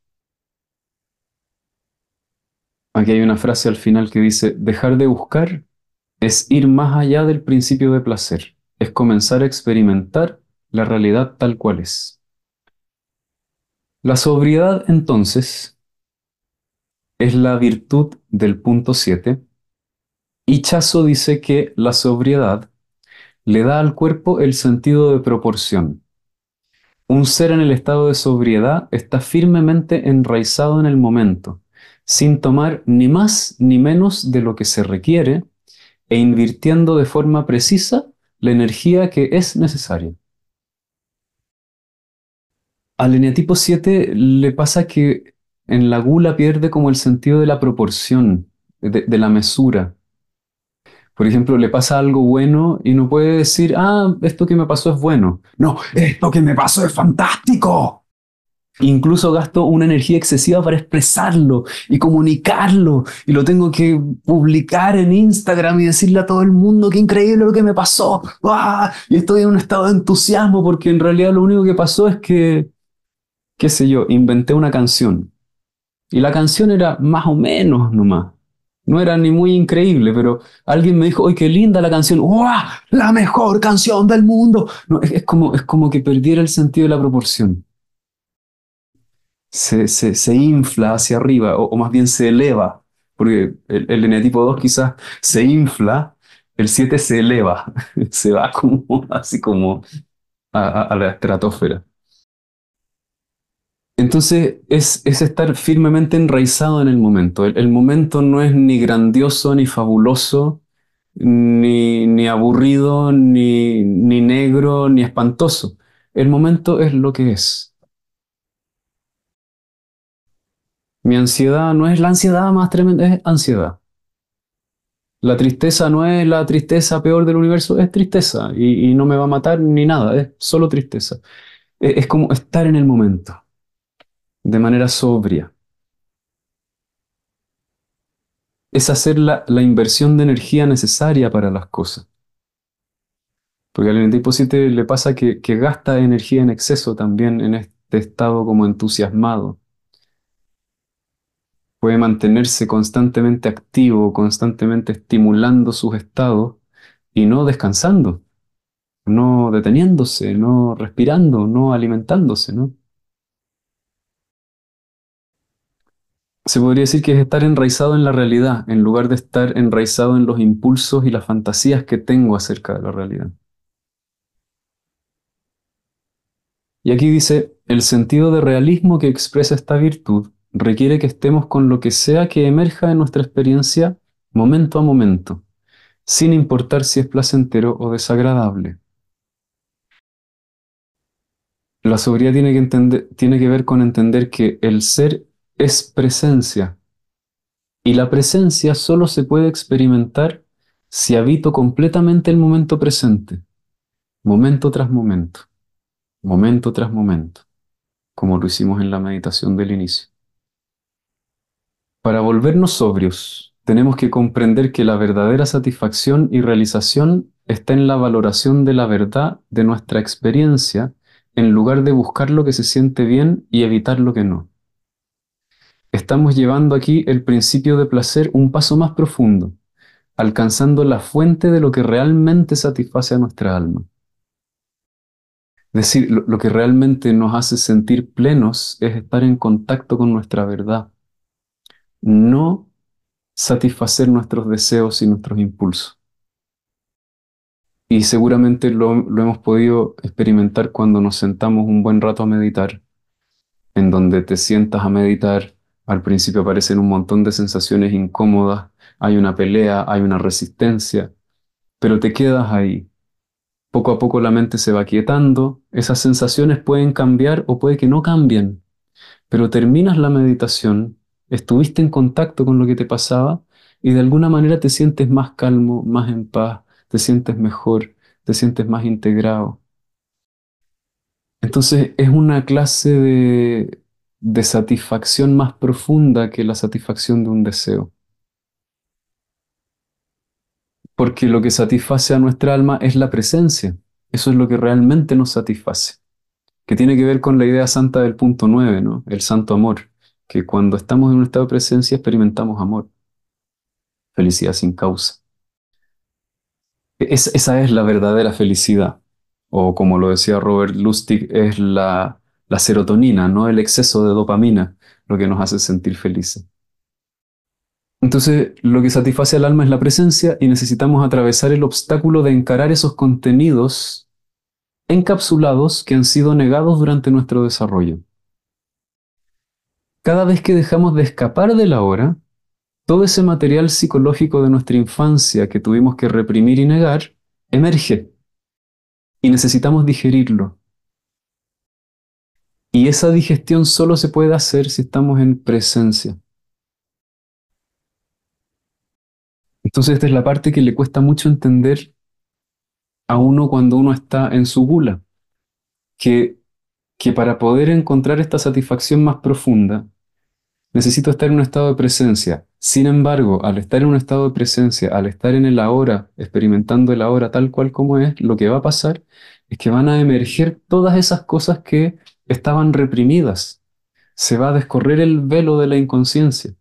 Aquí hay una frase al final que dice, dejar de buscar es ir más allá del principio de placer, es comenzar a experimentar la realidad tal cual es. La sobriedad, entonces, es la virtud del punto 7, y Chazo dice que la sobriedad le da al cuerpo el sentido de proporción. Un ser en el estado de sobriedad está firmemente enraizado en el momento, sin tomar ni más ni menos de lo que se requiere e invirtiendo de forma precisa la energía que es necesaria. Al eneatipo 7 le pasa que en la gula pierde como el sentido de la proporción, de, la mesura. Por ejemplo, le pasa algo bueno y no puede decir, ah, esto que me pasó es bueno. No, esto que me pasó es fantástico. Incluso gasto una energía excesiva para expresarlo y comunicarlo y lo tengo que publicar en Instagram y decirle a todo el mundo qué increíble lo que me pasó. Y estoy en un estado de entusiasmo porque en realidad lo único que pasó es que qué sé yo, inventé una canción. Y la canción era más o menos nomás. No era ni muy increíble, pero alguien me dijo, ¡ay, qué linda la canción! ¡Wow! ¡La mejor canción del mundo! No, es, como, es como que perdiera el sentido de la proporción. Se, se, infla hacia arriba, o, más bien se eleva, porque el, el eneatipo 2 quizás se infla, el 7 se eleva, *laughs* se va como así como a la estratosfera. Entonces es, estar firmemente enraizado en el momento. El, momento no es ni grandioso, ni fabuloso, ni, aburrido, ni, negro, ni espantoso. El momento es lo que es. Mi ansiedad no es la ansiedad más tremenda, es ansiedad. La tristeza no es la tristeza peor del universo, es tristeza y, no me va a matar ni nada, es solo tristeza. es como estar en el momento de manera sobria. Es hacer la, inversión de energía necesaria para las cosas. Porque al tipo 7 le pasa que, que gasta energía en exceso también en este estado como entusiasmado. Puede mantenerse constantemente activo, constantemente estimulando sus estados y no descansando. no deteniéndose, no respirando, no alimentándose, ¿no? Se podría decir que es estar enraizado en la realidad, en lugar de estar enraizado en los impulsos y las fantasías que tengo acerca de la realidad. Y aquí dice, el sentido de realismo que expresa esta virtud requiere que estemos con lo que sea que emerja en nuestra experiencia momento a momento, sin importar si es placentero o desagradable. La sobriedad tiene que, tiene que ver con entender que el ser es presencia y la presencia solo se puede experimentar si habito completamente el momento presente, momento tras momento, momento tras momento, como lo hicimos en la meditación del inicio. Para volvernos sobrios, tenemos que comprender que la verdadera satisfacción y realización está en la valoración de la verdad de nuestra experiencia en lugar de buscar lo que se siente bien y evitar lo que no. Estamos llevando aquí el principio de placer un paso más profundo, alcanzando la fuente de lo que realmente satisface a nuestra alma. Es decir, lo, que realmente nos hace sentir plenos es estar en contacto con nuestra verdad, no satisfacer nuestros deseos y nuestros impulsos. Y seguramente lo, lo, hemos podido experimentar cuando nos sentamos un buen rato a meditar, en donde te sientas a meditar, al principio aparecen un montón de sensaciones incómodas, hay una pelea, hay una resistencia, pero te quedas ahí. Poco a poco la mente se va quietando, esas sensaciones pueden cambiar o puede que no cambien, pero terminas la meditación, estuviste en contacto con lo que te pasaba y de alguna manera te sientes más calmo, más en paz, te sientes mejor, te sientes más integrado. Entonces es una clase de, de satisfacción más profunda que la satisfacción de un deseo. Porque lo que satisface a nuestra alma es la presencia. Eso es lo que realmente nos satisface. Que tiene que ver con la idea santa del punto 9, ¿no? El santo amor. Que cuando estamos en un estado de presencia experimentamos amor. Felicidad sin causa. Es, esa es la verdadera felicidad. O como lo decía Robert Lustig, es la, la serotonina, no el exceso de dopamina, lo que nos hace sentir felices. Entonces, lo que satisface al alma es la presencia y necesitamos atravesar el obstáculo de encarar esos contenidos encapsulados que han sido negados durante nuestro desarrollo. Cada vez que dejamos de escapar de la hora, todo ese material psicológico de nuestra infancia que tuvimos que reprimir y negar, emerge. Y necesitamos digerirlo. Y esa digestión solo se puede hacer si estamos en presencia. Entonces esta es la parte que le cuesta mucho entender a uno cuando uno está en su gula, que, que para poder encontrar esta satisfacción más profunda, necesito estar en un estado de presencia. Sin embargo, al estar en un estado de presencia, al estar en el ahora, experimentando el ahora tal cual como es, lo que va a pasar es que van a emerger todas esas cosas que estaban reprimidas. Se va a descorrer el velo de la inconsciencia.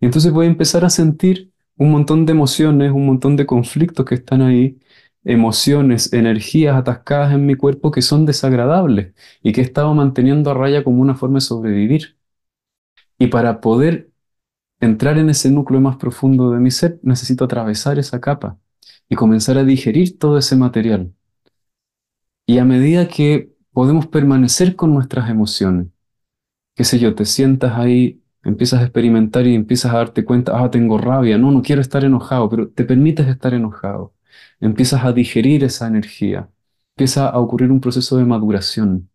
Y entonces voy a empezar a sentir un montón de emociones, un montón de conflictos que están ahí, emociones, energías atascadas en mi cuerpo que son desagradables y que he estado manteniendo a raya como una forma de sobrevivir. Y para poder entrar en ese núcleo más profundo de mi ser, necesito atravesar esa capa y comenzar a digerir todo ese material. Y a medida que podemos permanecer con nuestras emociones, qué sé yo, te sientas ahí, empiezas a experimentar y empiezas a darte cuenta, ah, tengo rabia, no, no quiero estar enojado, pero te permites estar enojado. Empiezas a digerir esa energía, empieza a ocurrir un proceso de maduración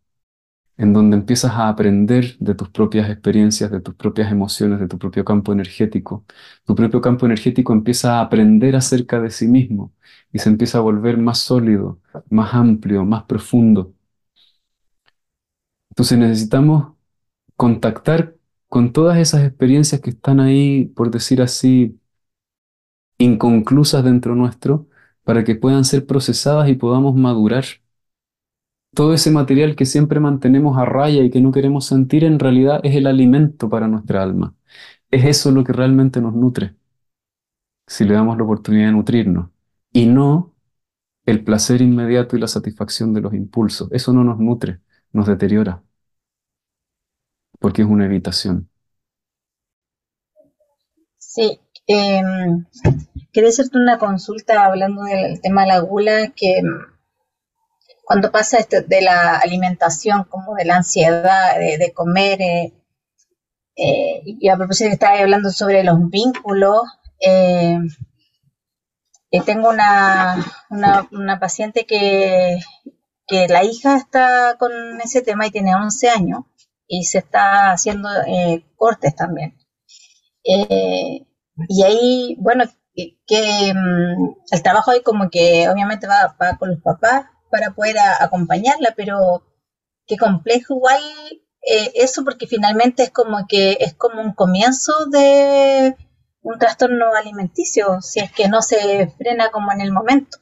en donde empiezas a aprender de tus propias experiencias, de tus propias emociones, de tu propio campo energético. Tu propio campo energético empieza a aprender acerca de sí mismo y se empieza a volver más sólido, más amplio, más profundo. Entonces necesitamos contactar con todas esas experiencias que están ahí, por decir así, inconclusas dentro nuestro, para que puedan ser procesadas y podamos madurar todo ese material que siempre mantenemos a raya y que no queremos sentir, en realidad es el alimento para nuestra alma. Es eso lo que realmente nos nutre, si le damos la oportunidad de nutrirnos. Y no el placer inmediato y la satisfacción de los impulsos. Eso no nos nutre, nos deteriora, porque es una evitación. Sí, eh, quería hacerte una consulta hablando del tema de la gula, que em, cuando pasa de la alimentación, como de la ansiedad de, comer, eh, eh, y a propósito que estaba hablando sobre los vínculos, eh, tengo una, una, paciente que, que, la hija está con ese tema y tiene 11 años y se está haciendo cortes también. Eh, y ahí, bueno, que, mm, el trabajo ahí como que obviamente va, con los papás para poder acompañarla, pero qué complejo igual eh, eso porque finalmente es como que es como un comienzo de un trastorno alimenticio, si es que no se frena como en el momento.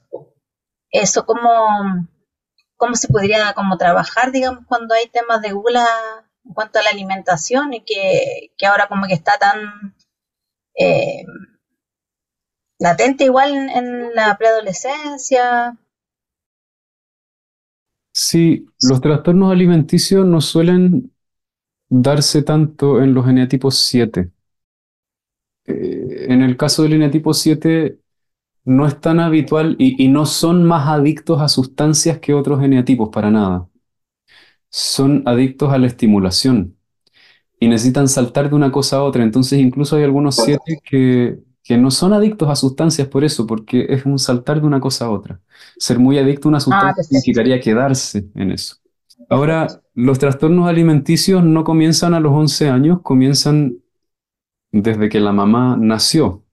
Eso, ¿cómo, cómo se podría como trabajar, digamos, cuando hay temas de gula en cuanto a la alimentación y que, ahora como que está tan eh, latente igual en, la preadolescencia. Sí, los trastornos alimenticios no suelen darse tanto en los eneatipos 7. Eh, en el caso del eneatipo 7 no es tan habitual y, y, no son más adictos a sustancias que otros eneatipos, para nada. Son adictos a la estimulación y necesitan saltar de una cosa a otra. Entonces incluso hay algunos siete que, que no son adictos a sustancias por eso, porque es un saltar de una cosa a otra. Ser muy adicto a una ah, sustancia significaría quedarse en eso. Ahora, los trastornos alimenticios no comienzan a los 11 años, comienzan desde que la mamá nació.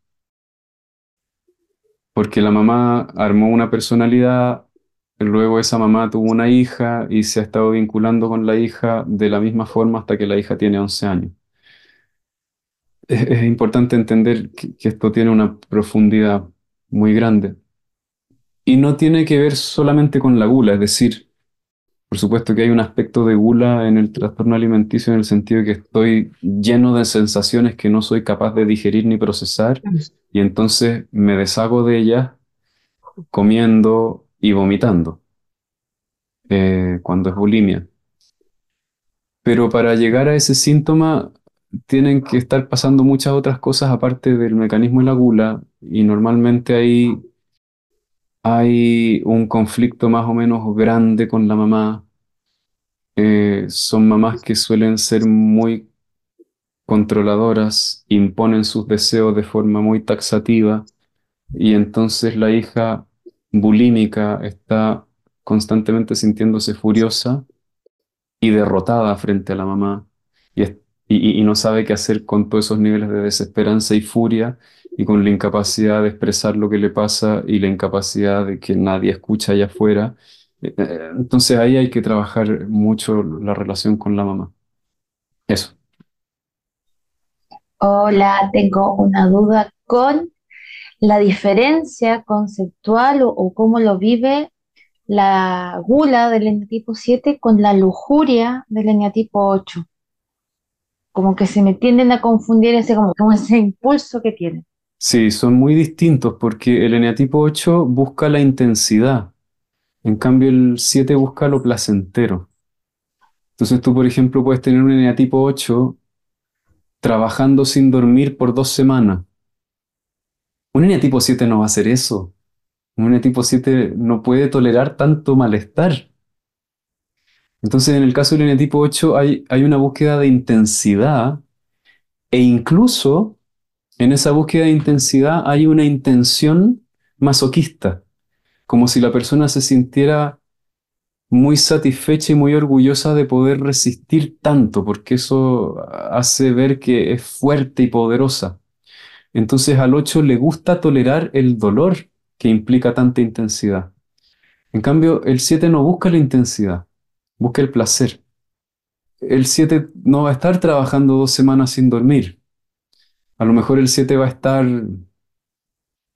Porque la mamá armó una personalidad Luego esa mamá tuvo una hija y se ha estado vinculando con la hija de la misma forma hasta que la hija tiene 11 años. Es, importante entender que, esto tiene una profundidad muy grande. Y no tiene que ver solamente con la gula, es decir, por supuesto que hay un aspecto de gula en el trastorno alimenticio en el sentido de que estoy lleno de sensaciones que no soy capaz de digerir ni procesar y entonces me deshago de ellas comiendo y vomitando eh, cuando es bulimia. Pero para llegar a ese síntoma tienen que estar pasando muchas otras cosas aparte del mecanismo de la gula y normalmente ahí hay un conflicto más o menos grande con la mamá. Eh, son mamás que suelen ser muy controladoras, imponen sus deseos de forma muy taxativa y entonces la hija bulímica está constantemente sintiéndose furiosa y derrotada frente a la mamá y, no sabe qué hacer con todos esos niveles de desesperanza y furia y con la incapacidad de expresar lo que le pasa y la incapacidad de que nadie escucha allá afuera. Eh, entonces ahí hay que trabajar mucho la relación con la mamá. Eso. Hola, tengo una duda con la diferencia conceptual o, cómo lo vive la gula del eneatipo 7 con la lujuria del eneatipo 8. Como que se me tienden a confundir ese, como, ese impulso que tiene. Sí, son muy distintos porque el eneatipo 8 busca la intensidad, en cambio el 7 busca lo placentero. Entonces tú, por ejemplo, puedes tener un eneatipo 8 trabajando sin dormir por dos semanas un eneatipo 7 no va a hacer eso. Un eneatipo 7 no puede tolerar tanto malestar. Entonces, en el caso del eneatipo 8 hay, hay una búsqueda de intensidad e incluso en esa búsqueda de intensidad hay una intención masoquista, como si la persona se sintiera muy satisfecha y muy orgullosa de poder resistir tanto, porque eso hace ver que es fuerte y poderosa. Entonces al 8 le gusta tolerar el dolor que implica tanta intensidad. En cambio, el 7 no busca la intensidad, busca el placer. El 7 no va a estar trabajando dos semanas sin dormir. A lo mejor el 7 va a estar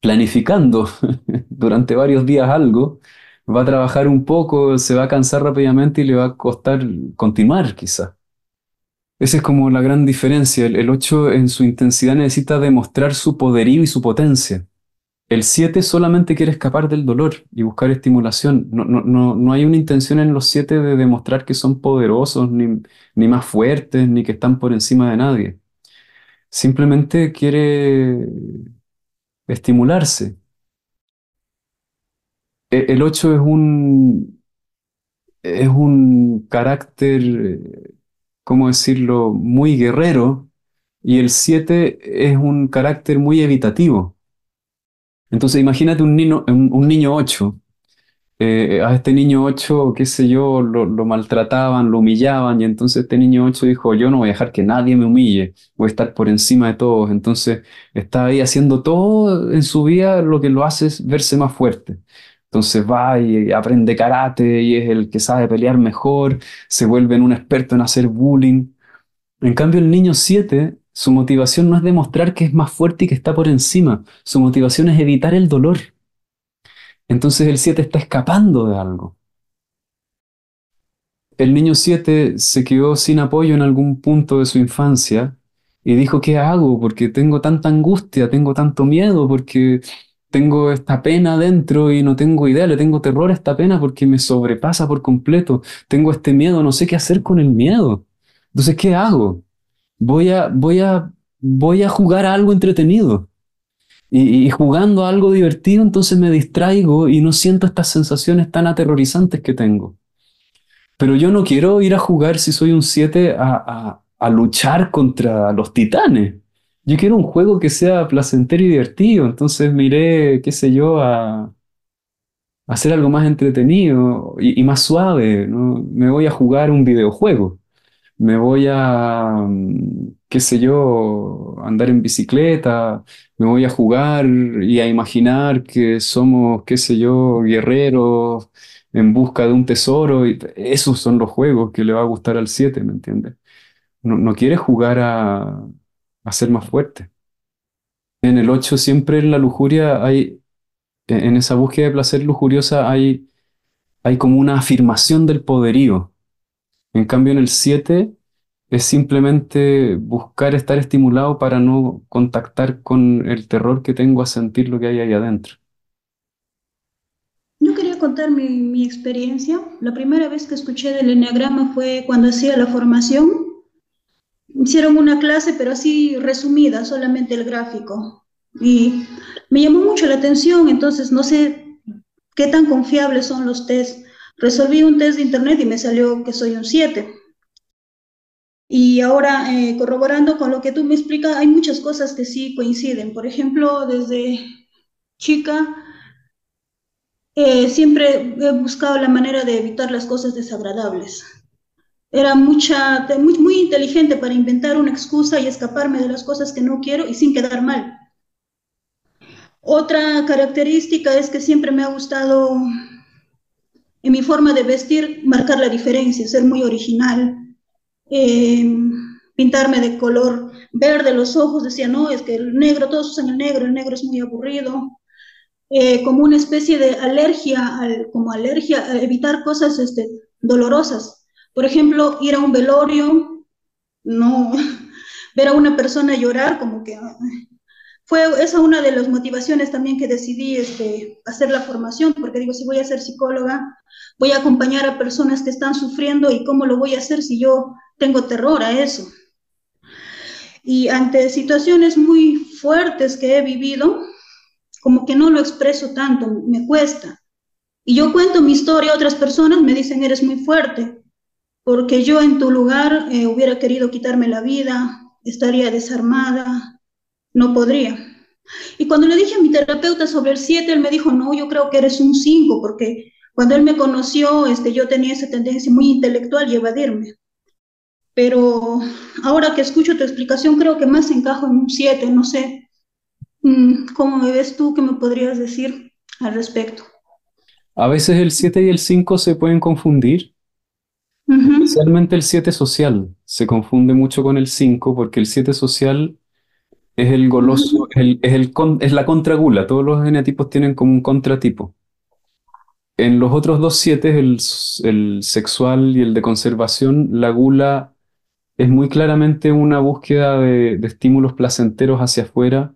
planificando durante varios días algo, va a trabajar un poco, se va a cansar rápidamente y le va a costar continuar quizá. Esa es como la gran diferencia. El, 8 en su intensidad necesita demostrar su poderío y su potencia. El 7 solamente quiere escapar del dolor y buscar estimulación. No, no, no, no hay una intención en los 7 de demostrar que son poderosos, ni, ni más fuertes, ni que están por encima de nadie. Simplemente quiere estimularse. E- El 8 es un, es un carácter, ¿cómo decirlo?, muy guerrero y el 7 es un carácter muy evitativo. Entonces imagínate un niño, un, un niño 8. eh, a este niño 8, qué sé yo, lo, lo maltrataban, lo humillaban y entonces este niño 8 dijo, yo no voy a dejar que nadie me humille, voy a estar por encima de todos. Entonces está ahí haciendo todo en su vida lo que lo hace es verse más fuerte. Entonces va y aprende karate y es el que sabe pelear mejor, se vuelve un experto en hacer bullying. En cambio, el niño 7, su motivación no es demostrar que es más fuerte y que está por encima, su motivación es evitar el dolor. Entonces el 7 está escapando de algo. El niño 7 se quedó sin apoyo en algún punto de su infancia y dijo, ¿qué hago? Porque tengo tanta angustia, tengo tanto miedo, porque tengo esta pena dentro y no tengo idea, le tengo terror a esta pena porque me sobrepasa por completo. Tengo este miedo, no sé qué hacer con el miedo. Entonces, ¿qué hago? Voy a, voy a, voy a jugar a algo entretenido. Y, jugando a algo divertido, entonces me distraigo y no siento estas sensaciones tan aterrorizantes que tengo. Pero yo no quiero ir a jugar si soy un 7 a, a, a luchar contra los titanes. Yo quiero un juego que sea placentero y divertido. Entonces me iré, qué sé yo, a, hacer algo más entretenido y, y más suave, ¿no? Me voy a jugar un videojuego. Me voy a, mm, qué sé yo, andar en bicicleta, me voy a jugar y a imaginar que somos, qué sé yo, guerreros en busca de un tesoro. Y esos son los juegos que le va a gustar al 7, ¿me entiendes? No, no quiere jugar a, a ser más fuerte. En el 8 siempre en la lujuria hay, en esa búsqueda de placer lujuriosa hay, hay como una afirmación del poderío. En cambio, en el 7 es simplemente buscar estar estimulado para no contactar con el terror que tengo a sentir lo que hay ahí adentro. Yo quería contar mi, mi experiencia. La primera vez que escuché del enneagrama fue cuando hacía la formación. Hicieron una clase, pero así resumida, solamente el gráfico. Y me llamó mucho la atención, entonces no sé qué tan confiables son los test. Resolví un test de internet y me salió que soy un 7. Y ahora, eh, corroborando con lo que tú me explicas, hay muchas cosas que sí coinciden. Por ejemplo, desde chica eh, siempre he buscado la manera de evitar las cosas desagradables. Era mucha, muy, muy inteligente para inventar una excusa y escaparme de las cosas que no quiero y sin quedar mal. Otra característica es que siempre me ha gustado en mi forma de vestir marcar la diferencia, ser muy original, eh, pintarme de color verde los ojos, decía, no, es que el negro, todos usan el negro, el negro es muy aburrido, eh, como una especie de alergia, al, como alergia a evitar cosas este, dolorosas. Por ejemplo, ir a un velorio, no, *laughs* ver a una persona llorar, como que fue esa una de las motivaciones también que decidí este, hacer la formación, porque digo, si voy a ser psicóloga, voy a acompañar a personas que están sufriendo y cómo lo voy a hacer si yo tengo terror a eso. Y ante situaciones muy fuertes que he vivido, como que no lo expreso tanto, me cuesta. Y yo cuento mi historia a otras personas, me dicen, eres muy fuerte, porque yo en tu lugar eh, hubiera querido quitarme la vida, estaría desarmada, no podría. Y cuando le dije a mi terapeuta sobre el 7, él me dijo, no, yo creo que eres un 5, porque cuando él me conoció, este, yo tenía esa tendencia muy intelectual y evadirme. Pero ahora que escucho tu explicación, creo que más encajo en un 7, no sé. Mm, ¿Cómo me ves tú? ¿Qué me podrías decir al respecto? A veces el 7 y el 5 se pueden confundir, Uh -huh. especialmente el 7 social. Se confunde mucho con el 5 porque el 7 social es el goloso, es, el, es, el, es la contragula. Todos los genotipos tienen como un contratipo. En los otros dos 7, el, el sexual y el de conservación, la gula es muy claramente una búsqueda de, de estímulos placenteros hacia afuera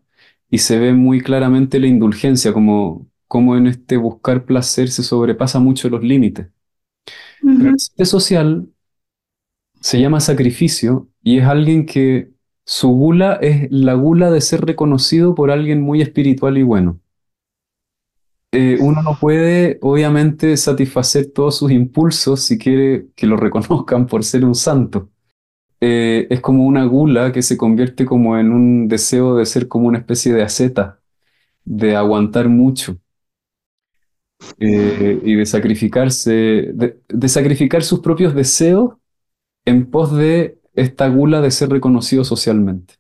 y se ve muy claramente la indulgencia, como, como en este buscar placer se sobrepasa mucho los límites. Pero el 7 social se llama sacrificio y es alguien que su gula es la gula de ser reconocido por alguien muy espiritual y bueno. Eh, uno no puede, obviamente, satisfacer todos sus impulsos si quiere que lo *laughs* reconozcan por ser un santo. Eh, es como una gula que se convierte como en un deseo de ser como una especie de aseta, de aguantar mucho eh, y de sacrificarse, de sacrificar sus propios deseos en pos de esta gula de ser reconocido socialmente.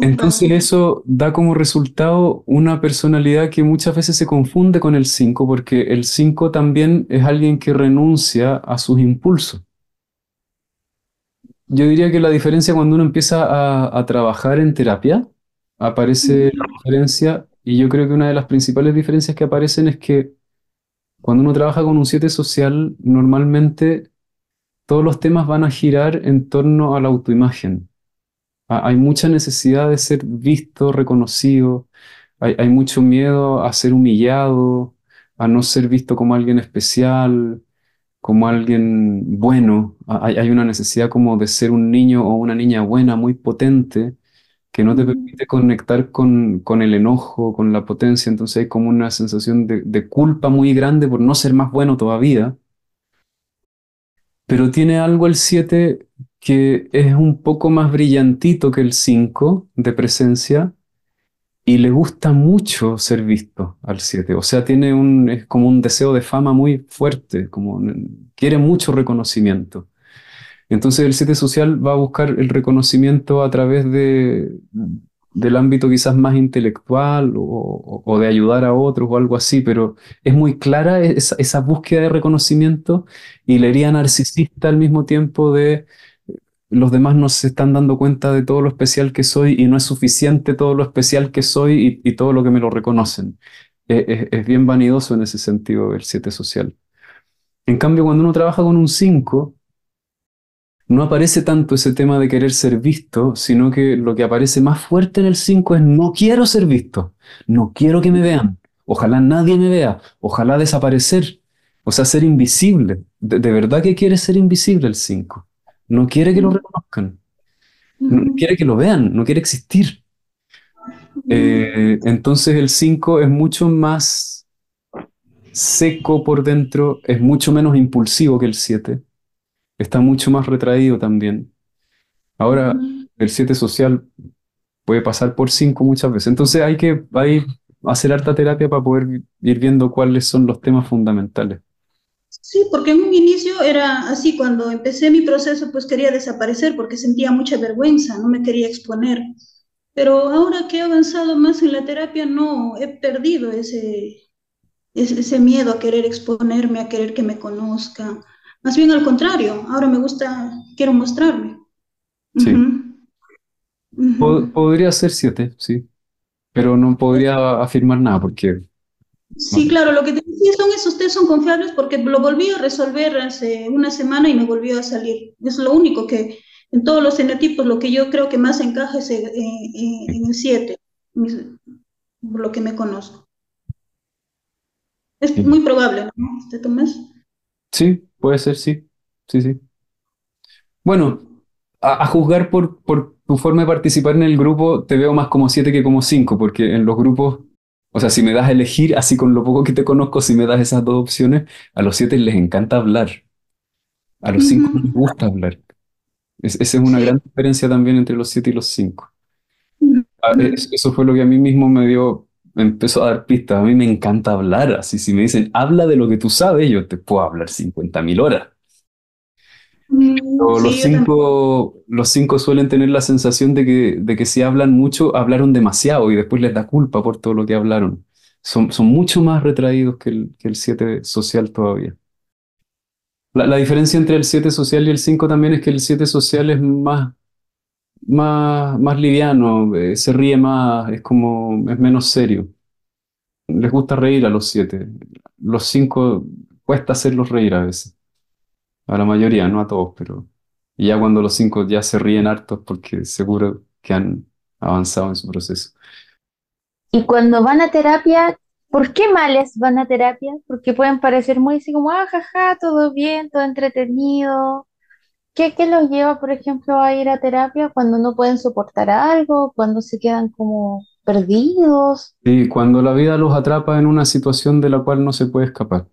Entonces eso da como resultado una personalidad que muchas veces se confunde con el 5, porque el 5 también es alguien que renuncia a sus impulsos. Yo diría que la diferencia cuando uno empieza a, a trabajar en terapia, aparece la diferencia, y yo creo que una de las principales diferencias que aparecen es que cuando uno trabaja con un 7 social, normalmente todos los temas van a girar en torno a la autoimagen. Hay mucha necesidad de ser visto, reconocido, hay, mucho miedo a ser humillado, a no ser visto como alguien especial, como alguien bueno. Hay, una necesidad como de ser un niño o una niña buena, muy potente, que no te permite conectar con, el enojo, con la potencia. Entonces hay como una sensación de, de culpa muy grande por no ser más bueno todavía. Pero tiene algo el 7 que es un poco más brillantito que el 5 de presencia y le gusta mucho ser visto al 7. O sea, tiene un, es como un deseo de fama muy fuerte, como quiere mucho reconocimiento. Entonces el 7 social va a buscar el reconocimiento a través de, del ámbito quizás más intelectual o, de ayudar a otros o algo así, pero es muy clara esa, búsqueda de reconocimiento y la narcisista al mismo tiempo de los demás no se están dando cuenta de todo lo especial que soy y no es suficiente todo lo especial que soy y, todo lo que me lo reconocen. Es, es bien vanidoso en ese sentido el 7 social. En cambio, cuando uno trabaja con un 5, no aparece tanto ese tema de querer ser visto, sino que lo que aparece más fuerte en el 5 es no quiero ser visto, no quiero que me vean, ojalá nadie me vea, ojalá desaparecer, o sea, ser invisible. De, verdad que quiere ser invisible el 5. No quiere que lo reconozcan, no quiere que lo vean, no quiere existir. Eh, entonces el 5 es mucho más seco por dentro, es mucho menos impulsivo que el 7 está mucho más retraído también. Ahora, el 7 social puede pasar por 5 muchas veces. Entonces hay que hacer harta terapia para poder ir viendo cuáles son los temas fundamentales. Sí, porque en un inicio era así, cuando empecé mi proceso, pues quería desaparecer porque sentía mucha vergüenza, no me quería exponer. Pero ahora que he avanzado más en la terapia, no, he perdido ese, ese miedo a querer exponerme, a querer que me conozca, más bien al contrario, ahora me gusta, quiero mostrarme. Sí. Podría ser siete, sí. Pero no podría afirmar nada porque... Sí, claro, lo que te decía son esos test son confiables porque lo volví a resolver hace una semana y me volvió a salir. Es lo único que en todos los fenotipos lo que yo creo que más encaja es en, el 7, por lo que me conozco. Es muy probable, ¿no? ¿Te tomas? Sí, Puede ser, sí. Sí, sí. Bueno, a, juzgar por, por tu forma de participar en el grupo, te veo más como siete que como cinco, porque en los grupos, o sea, si me das a elegir, así con lo poco que te conozco, si me das esas dos opciones, a los siete les encanta hablar. A los cinco les gusta hablar. esa es una gran diferencia también entre los siete y los cinco. Ah, eso fue lo que a mí mismo me dio, me empezó a dar pistas. A mí me encanta hablar, así si me dicen, habla de lo que tú sabes, yo te puedo hablar 50.000 horas. Mm, los, cinco, los cinco suelen tener la sensación de que, de que si hablan mucho, hablaron demasiado y después les da culpa por todo lo que hablaron. Son, son mucho más retraídos que el, que el siete social todavía. La, la diferencia entre el 7 social y el 5 también es que el 7 social es más más, más liviano, eh, se ríe más, es como, es menos serio. Les gusta reír a los siete. Los cinco cuesta hacerlos reír a veces. A la mayoría, no a todos, pero. Y ya cuando los cinco ya se ríen hartos porque seguro que han avanzado en su proceso. Y cuando van a terapia, ¿por qué males van a terapia? Porque pueden parecer muy así como, ah, jaja, todo bien, todo entretenido. ¿Qué, qué los lleva, por ejemplo, a ir a terapia cuando no pueden soportar algo, cuando se quedan como perdidos? Y cuando la vida los atrapa en una situación de la cual no se puede escapar.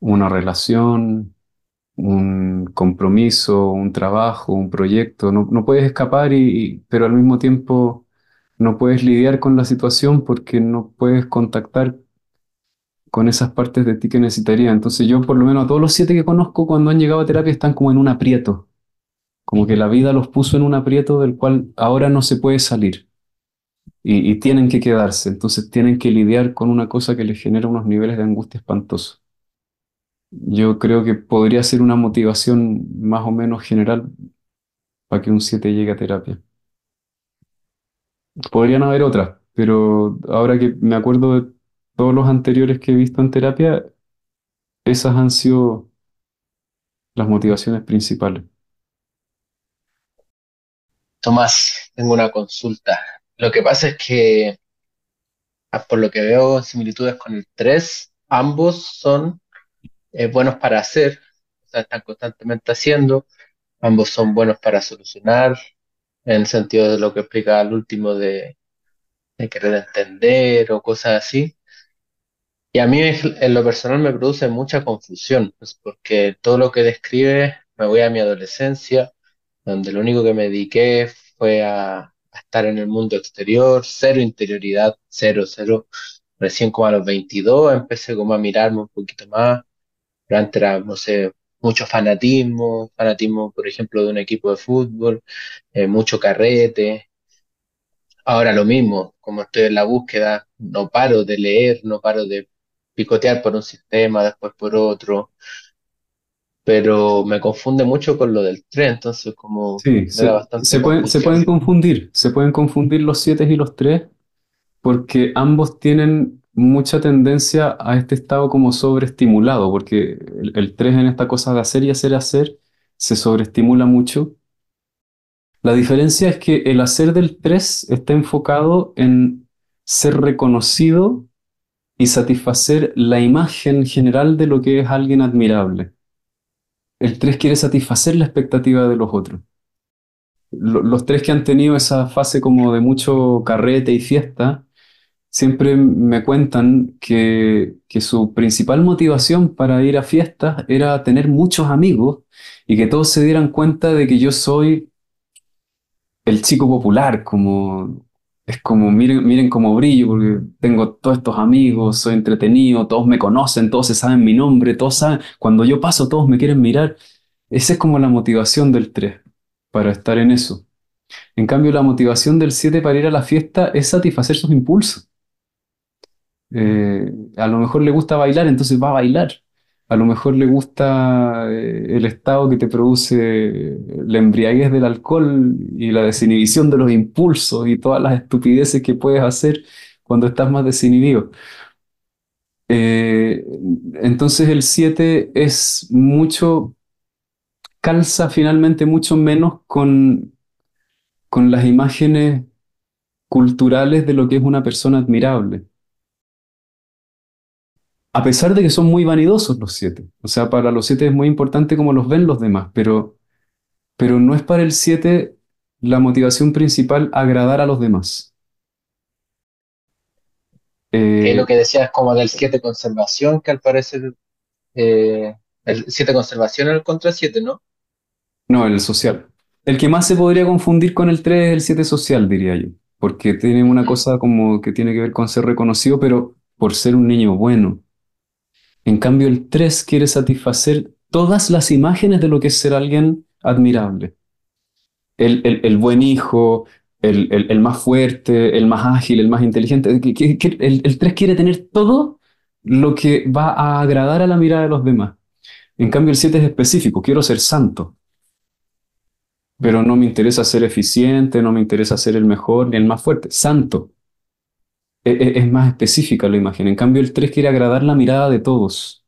Una relación, un compromiso, un trabajo, un proyecto. No, puedes escapar, y- pero al mismo tiempo no puedes lidiar con la situación porque no puedes contactar con esas partes de ti que necesitaría. Entonces yo por lo menos a todos los siete que conozco cuando han llegado a terapia están como en un aprieto. Como que la vida los puso en un aprieto del cual ahora no se puede salir. Y, tienen que quedarse. Entonces tienen que lidiar con una cosa que les genera unos niveles de angustia espantosos. Yo creo que podría ser una motivación más o menos general para que un 7 llegue a terapia. Podrían haber otras, pero ahora que me acuerdo de todos los anteriores que he visto en terapia, esas han sido las motivaciones principales. Tomás, tengo una consulta. Lo que pasa es que, ah, por lo que veo similitudes con el 3, ambos son eh, buenos para hacer, o sea, están constantemente haciendo, ambos son buenos para solucionar, en el sentido de lo que explica al último de, de querer entender o cosas así. Y a mí en lo personal me produce mucha confusión, pues porque todo lo que describe me voy a mi adolescencia, donde lo único que me dediqué fue a, estar en el mundo exterior, cero interioridad, cero, cero. Recién como a los 22 empecé como a mirarme un poquito más, pero no sé, mucho fanatismo, fanatismo, por ejemplo, de un equipo de fútbol, eh, mucho carrete. Ahora lo mismo, como estoy en la búsqueda, no paro de leer, no paro de picotear por un sistema, después por otro, pero me confunde mucho con lo del tren, entonces como Sí, me da se, bastante se pueden, se pueden confundir, se pueden confundir los 7 y los 3 porque ambos tienen mucha tendencia a este estado como sobreestimulado, porque el, el 3 en esta cosa de hacer y hacer, hacer, se sobreestimula mucho. La diferencia es que el hacer del 3 está enfocado en ser reconocido y satisfacer la imagen general de lo que es alguien admirable. El 3 quiere satisfacer la expectativa de los otros. Lo- Los tres que han tenido esa fase como de mucho carrete y fiesta, siempre me cuentan que, que su principal motivación para ir a fiestas era tener muchos amigos y que todos se dieran cuenta de que yo soy el chico popular, como es como miren, miren cómo brillo, porque tengo todos estos amigos, soy entretenido, todos me conocen, todos se saben mi nombre, todos saben, cuando yo paso todos me quieren mirar. Esa es como la motivación del 3 para estar en eso. En cambio, la motivación del 7 para ir a la fiesta es satisfacer sus impulsos. Eh, a lo mejor le gusta bailar, entonces va a bailar. A lo mejor le gusta eh, el estado que te produce la embriaguez del alcohol y la desinhibición de los impulsos y todas las estupideces que puedes hacer cuando estás más desinhibido. Eh, entonces el 7 es mucho, calza finalmente mucho menos con, con las imágenes culturales de lo que es una persona admirable. A pesar de que son muy vanidosos los siete. O sea, para los siete es muy importante cómo los ven los demás, pero, pero no es para el siete la motivación principal agradar a los demás. Que Eh, lo que decías como del 7 conservación, que al parecer eh, el 7 conservación es el contra 7, ¿no? no, el social. El que más se podría confundir con el 3 es el 7 social, diría yo, porque tiene una cosa como que tiene que ver con ser reconocido, pero por ser un niño bueno. En cambio, el 3 quiere satisfacer todas las imágenes de lo que es ser alguien admirable. El, el- el buen hijo, el, el- más fuerte, el más ágil, el más inteligente. El 3 quiere tener todo lo que va a agradar a la mirada de los demás. En cambio, el 7 es específico. Quiero ser santo, pero no me interesa ser eficiente, no me interesa ser el mejor ni el más fuerte. Santo. E- e- Es más específica la imagen. En cambio, el 3 quiere agradar la mirada de todos.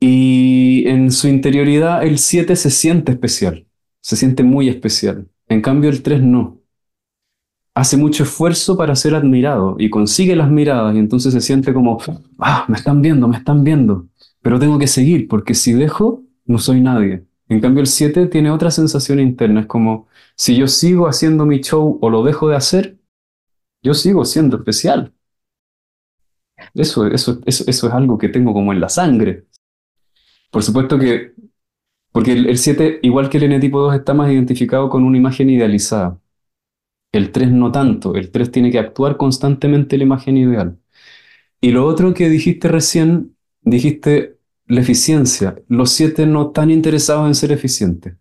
Y en su interioridad, el 7 se siente especial, se siente muy especial. En cambio, el 3 no. Hace mucho esfuerzo para ser admirado y consigue las miradas y entonces se siente como, ah, me están viendo, me están viendo, pero tengo que seguir porque si dejo, no soy nadie. En cambio, el 7 tiene otra sensación interna, es como, si yo sigo haciendo mi show o lo dejo de hacer, yo sigo siendo especial. Eso, eso, eso, es algo que tengo como en la sangre. Por supuesto que, porque el, 7, igual que el N tipo 2, está más identificado con una imagen idealizada. El 3 no tanto, el 3 tiene que actuar constantemente la imagen ideal. Y lo otro que dijiste recién, dijiste la eficiencia. Los 7 no están interesados en ser eficientes.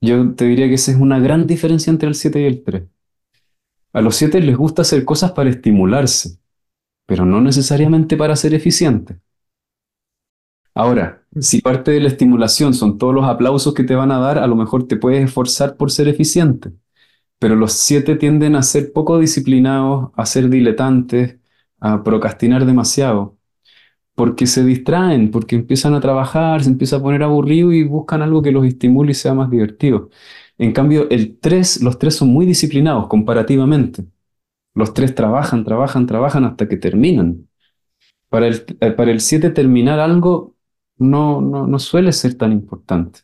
Yo te diría que esa es una gran diferencia entre el 7 y el 3. A los 7 les gusta hacer cosas para estimularse, pero no necesariamente para ser eficientes. Ahora, si parte de la estimulación son todos los aplausos que te van a dar, a lo mejor te puedes esforzar por ser eficiente. Pero los siete tienden a ser poco disciplinados, a ser diletantes, a procrastinar demasiado, porque se distraen, porque empiezan a trabajar, se empieza a poner aburrido y buscan algo que los estimule y sea más divertido. En cambio, el tres, los tres son muy disciplinados comparativamente. Los tres trabajan, trabajan, trabajan hasta que terminan. Para el, eh, para el siete terminar algo no, no, no suele ser tan importante.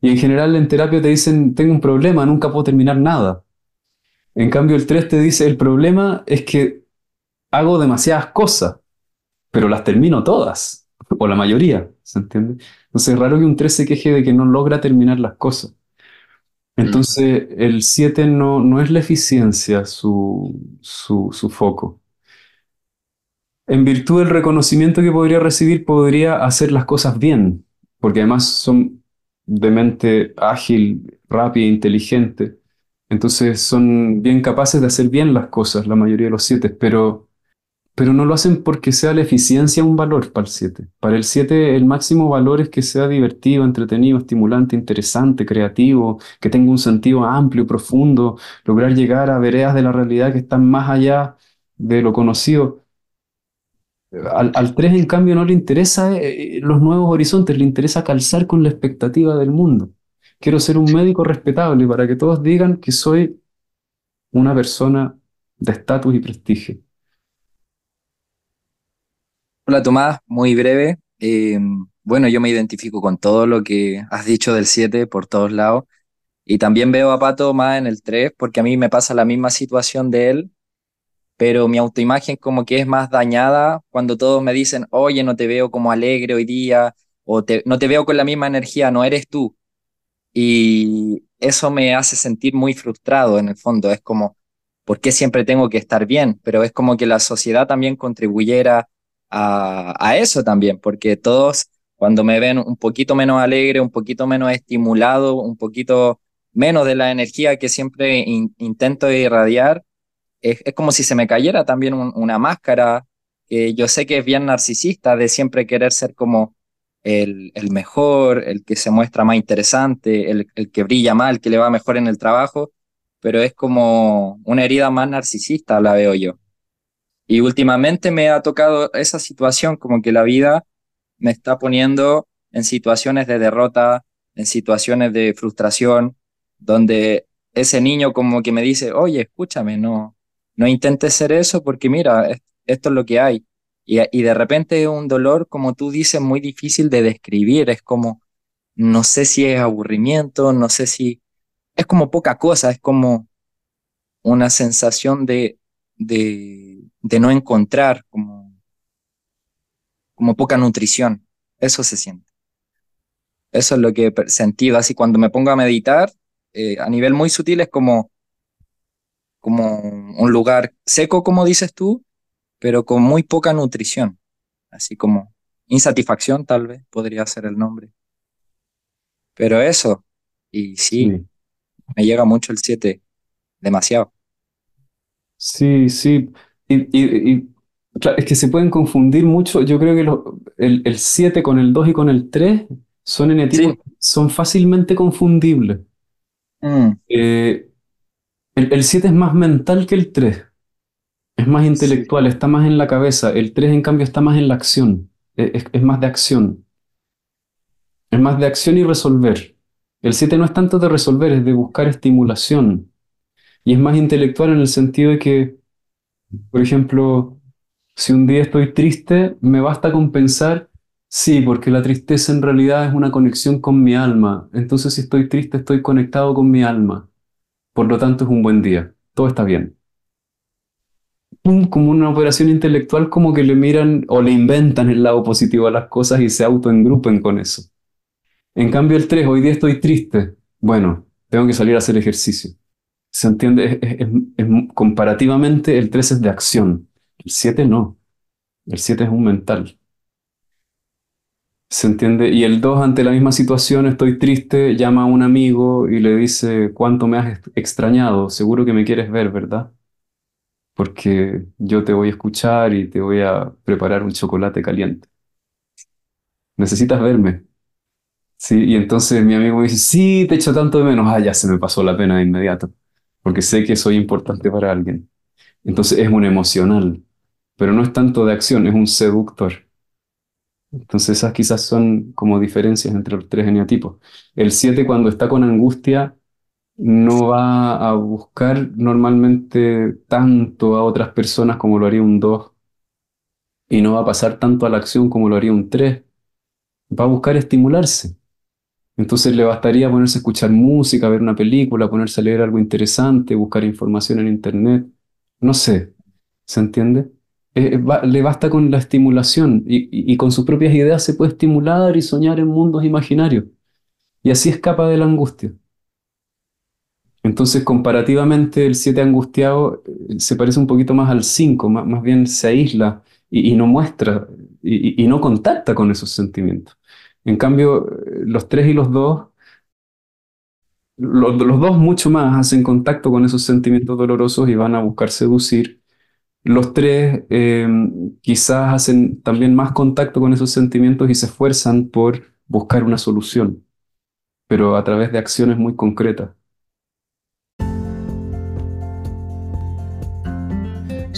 Y en general en terapia te dicen, tengo un problema, nunca puedo terminar nada. En cambio el 3 te dice, el problema es que hago demasiadas cosas, pero las termino todas, *laughs* o la mayoría, ¿se entiende? Entonces es raro que un 3 se queje de que no logra terminar las cosas. Entonces el 7 no, no es la eficiencia su, su, su foco en virtud del reconocimiento que podría recibir, podría hacer las cosas bien, porque además son de mente ágil, rápida, inteligente. Entonces son bien capaces de hacer bien las cosas, la mayoría de los siete, pero, pero no lo hacen porque sea la eficiencia un valor para el siete. Para el siete el máximo valor es que sea divertido, entretenido, estimulante, interesante, creativo, que tenga un sentido amplio, profundo, lograr llegar a veredas de la realidad que están más allá de lo conocido. Al, al 3, en cambio, no le interesa eh, los nuevos horizontes, le interesa calzar con la expectativa del mundo. Quiero ser un médico respetable para que todos digan que soy una persona de estatus y prestigio. Hola Tomás, muy breve. Eh, bueno, yo me identifico con todo lo que has dicho del 7 por todos lados. Y también veo a Pato más en el 3 porque a mí me pasa la misma situación de él pero mi autoimagen como que es más dañada cuando todos me dicen, oye, no te veo como alegre hoy día, o no te veo con la misma energía, no eres tú. Y eso me hace sentir muy frustrado en el fondo, es como, ¿por qué siempre tengo que estar bien? Pero es como que la sociedad también contribuyera a, eso también, porque todos cuando me ven un poquito menos alegre, un poquito menos estimulado, un poquito menos de la energía que siempre intento irradiar, es, como si se me cayera también una máscara, que yo sé que es bien narcisista de siempre querer ser como el, el mejor, el que se muestra más interesante, el, el, que brilla mal, el que le va mejor en el trabajo, pero es como una herida más narcisista, la veo yo. Y últimamente me ha tocado esa situación, como que la vida me está poniendo en situaciones de derrota, en situaciones de frustración, donde ese niño como que me dice, oye, escúchame, no, no intentes ser eso porque mira, esto es lo que hay. Y, y de repente un dolor, como tú dices, muy difícil de describir. Es como, no sé si es aburrimiento, no sé si... Es como poca cosa, es como una sensación de, de, de no encontrar, como, como poca nutrición. Eso se siente. Eso es lo que he sentido. Así cuando me pongo a meditar, eh, a nivel muy sutil es como como un lugar seco, como dices tú, pero con muy poca nutrición, así como insatisfacción tal vez podría ser el nombre. Pero eso, y sí, me llega mucho el 7, demasiado. Sí, sí. Y, es que se pueden confundir mucho. Yo creo que el, 7 con el 2 y con el 3 son son fácilmente confundibles. Mm. Eh, el, 7 es más mental que el 3. Es más intelectual, está más en la cabeza. El 3, en cambio, está más en la acción. E, es, más de acción. Es más de acción y resolver. El 7 no es tanto de resolver, es de buscar estimulación. Y es más intelectual en el sentido de que, por ejemplo, si un día estoy triste, me basta con pensar, sí, porque la tristeza en realidad es una conexión con mi alma. Entonces si estoy triste, estoy conectado con mi alma. Por lo tanto, es un buen día. Todo está bien. Como una operación intelectual, como que le miran o le inventan el lado positivo a las cosas y se autoengrupen con eso. En cambio, el 3, hoy día estoy triste. Bueno, tengo que salir a hacer ejercicio. ¿Se entiende? comparativamente, el 3 es de acción. El 7 no. El 7 es un mental. ¿Se entiende? Y el 2, ante la misma situación, estoy triste, llama a un amigo y le dice, ¿cuánto me has extrañado? Seguro que me quieres ver, ¿verdad? Porque yo te voy a escuchar y te voy a preparar un chocolate caliente. Necesitas verme. Sí, y entonces mi amigo me dice, sí, te echo tanto de menos. Ah, ya se me pasó la pena de inmediato, porque sé que soy importante para alguien. Entonces es un emocional, pero no es tanto de acción, es un seductor. Entonces esas quizás son como diferencias entre los tres eneatipos. El 7 cuando está con angustia no va a buscar normalmente tanto a otras personas como lo haría un 2 y no va a pasar tanto a la acción como lo haría un 3. Va a buscar estimularse. Entonces le bastaría ponerse a escuchar música, ver una película, ponerse a leer algo interesante, buscar información en internet. No sé, ¿se entiende? Eh, le basta con la estimulación y, con sus propias ideas se puede estimular y soñar en mundos imaginarios. Y así escapa de la angustia. Entonces, comparativamente, el 7 angustiado eh, se parece un poquito más al 5, más, bien se aísla y, no muestra y, no contacta con esos sentimientos. En cambio, los 3 y los 2, los, los dos mucho más hacen contacto con esos sentimientos dolorosos y van a buscar seducir. Los tres eh, quizás hacen también más contacto con esos sentimientos y se esfuerzan por buscar una solución, pero a través de acciones muy concretas.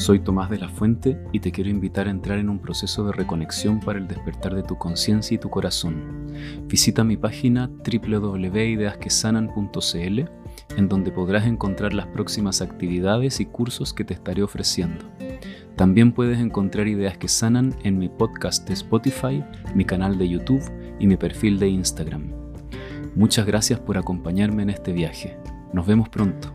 Soy Tomás de la Fuente y te quiero invitar a entrar en un proceso de reconexión para el despertar de tu conciencia y tu corazón. Visita mi página www.ideasquesanan.cl en donde podrás encontrar las próximas actividades y cursos que te estaré ofreciendo. También puedes encontrar ideas que sanan en mi podcast de Spotify, mi canal de YouTube y mi perfil de Instagram. Muchas gracias por acompañarme en este viaje. Nos vemos pronto.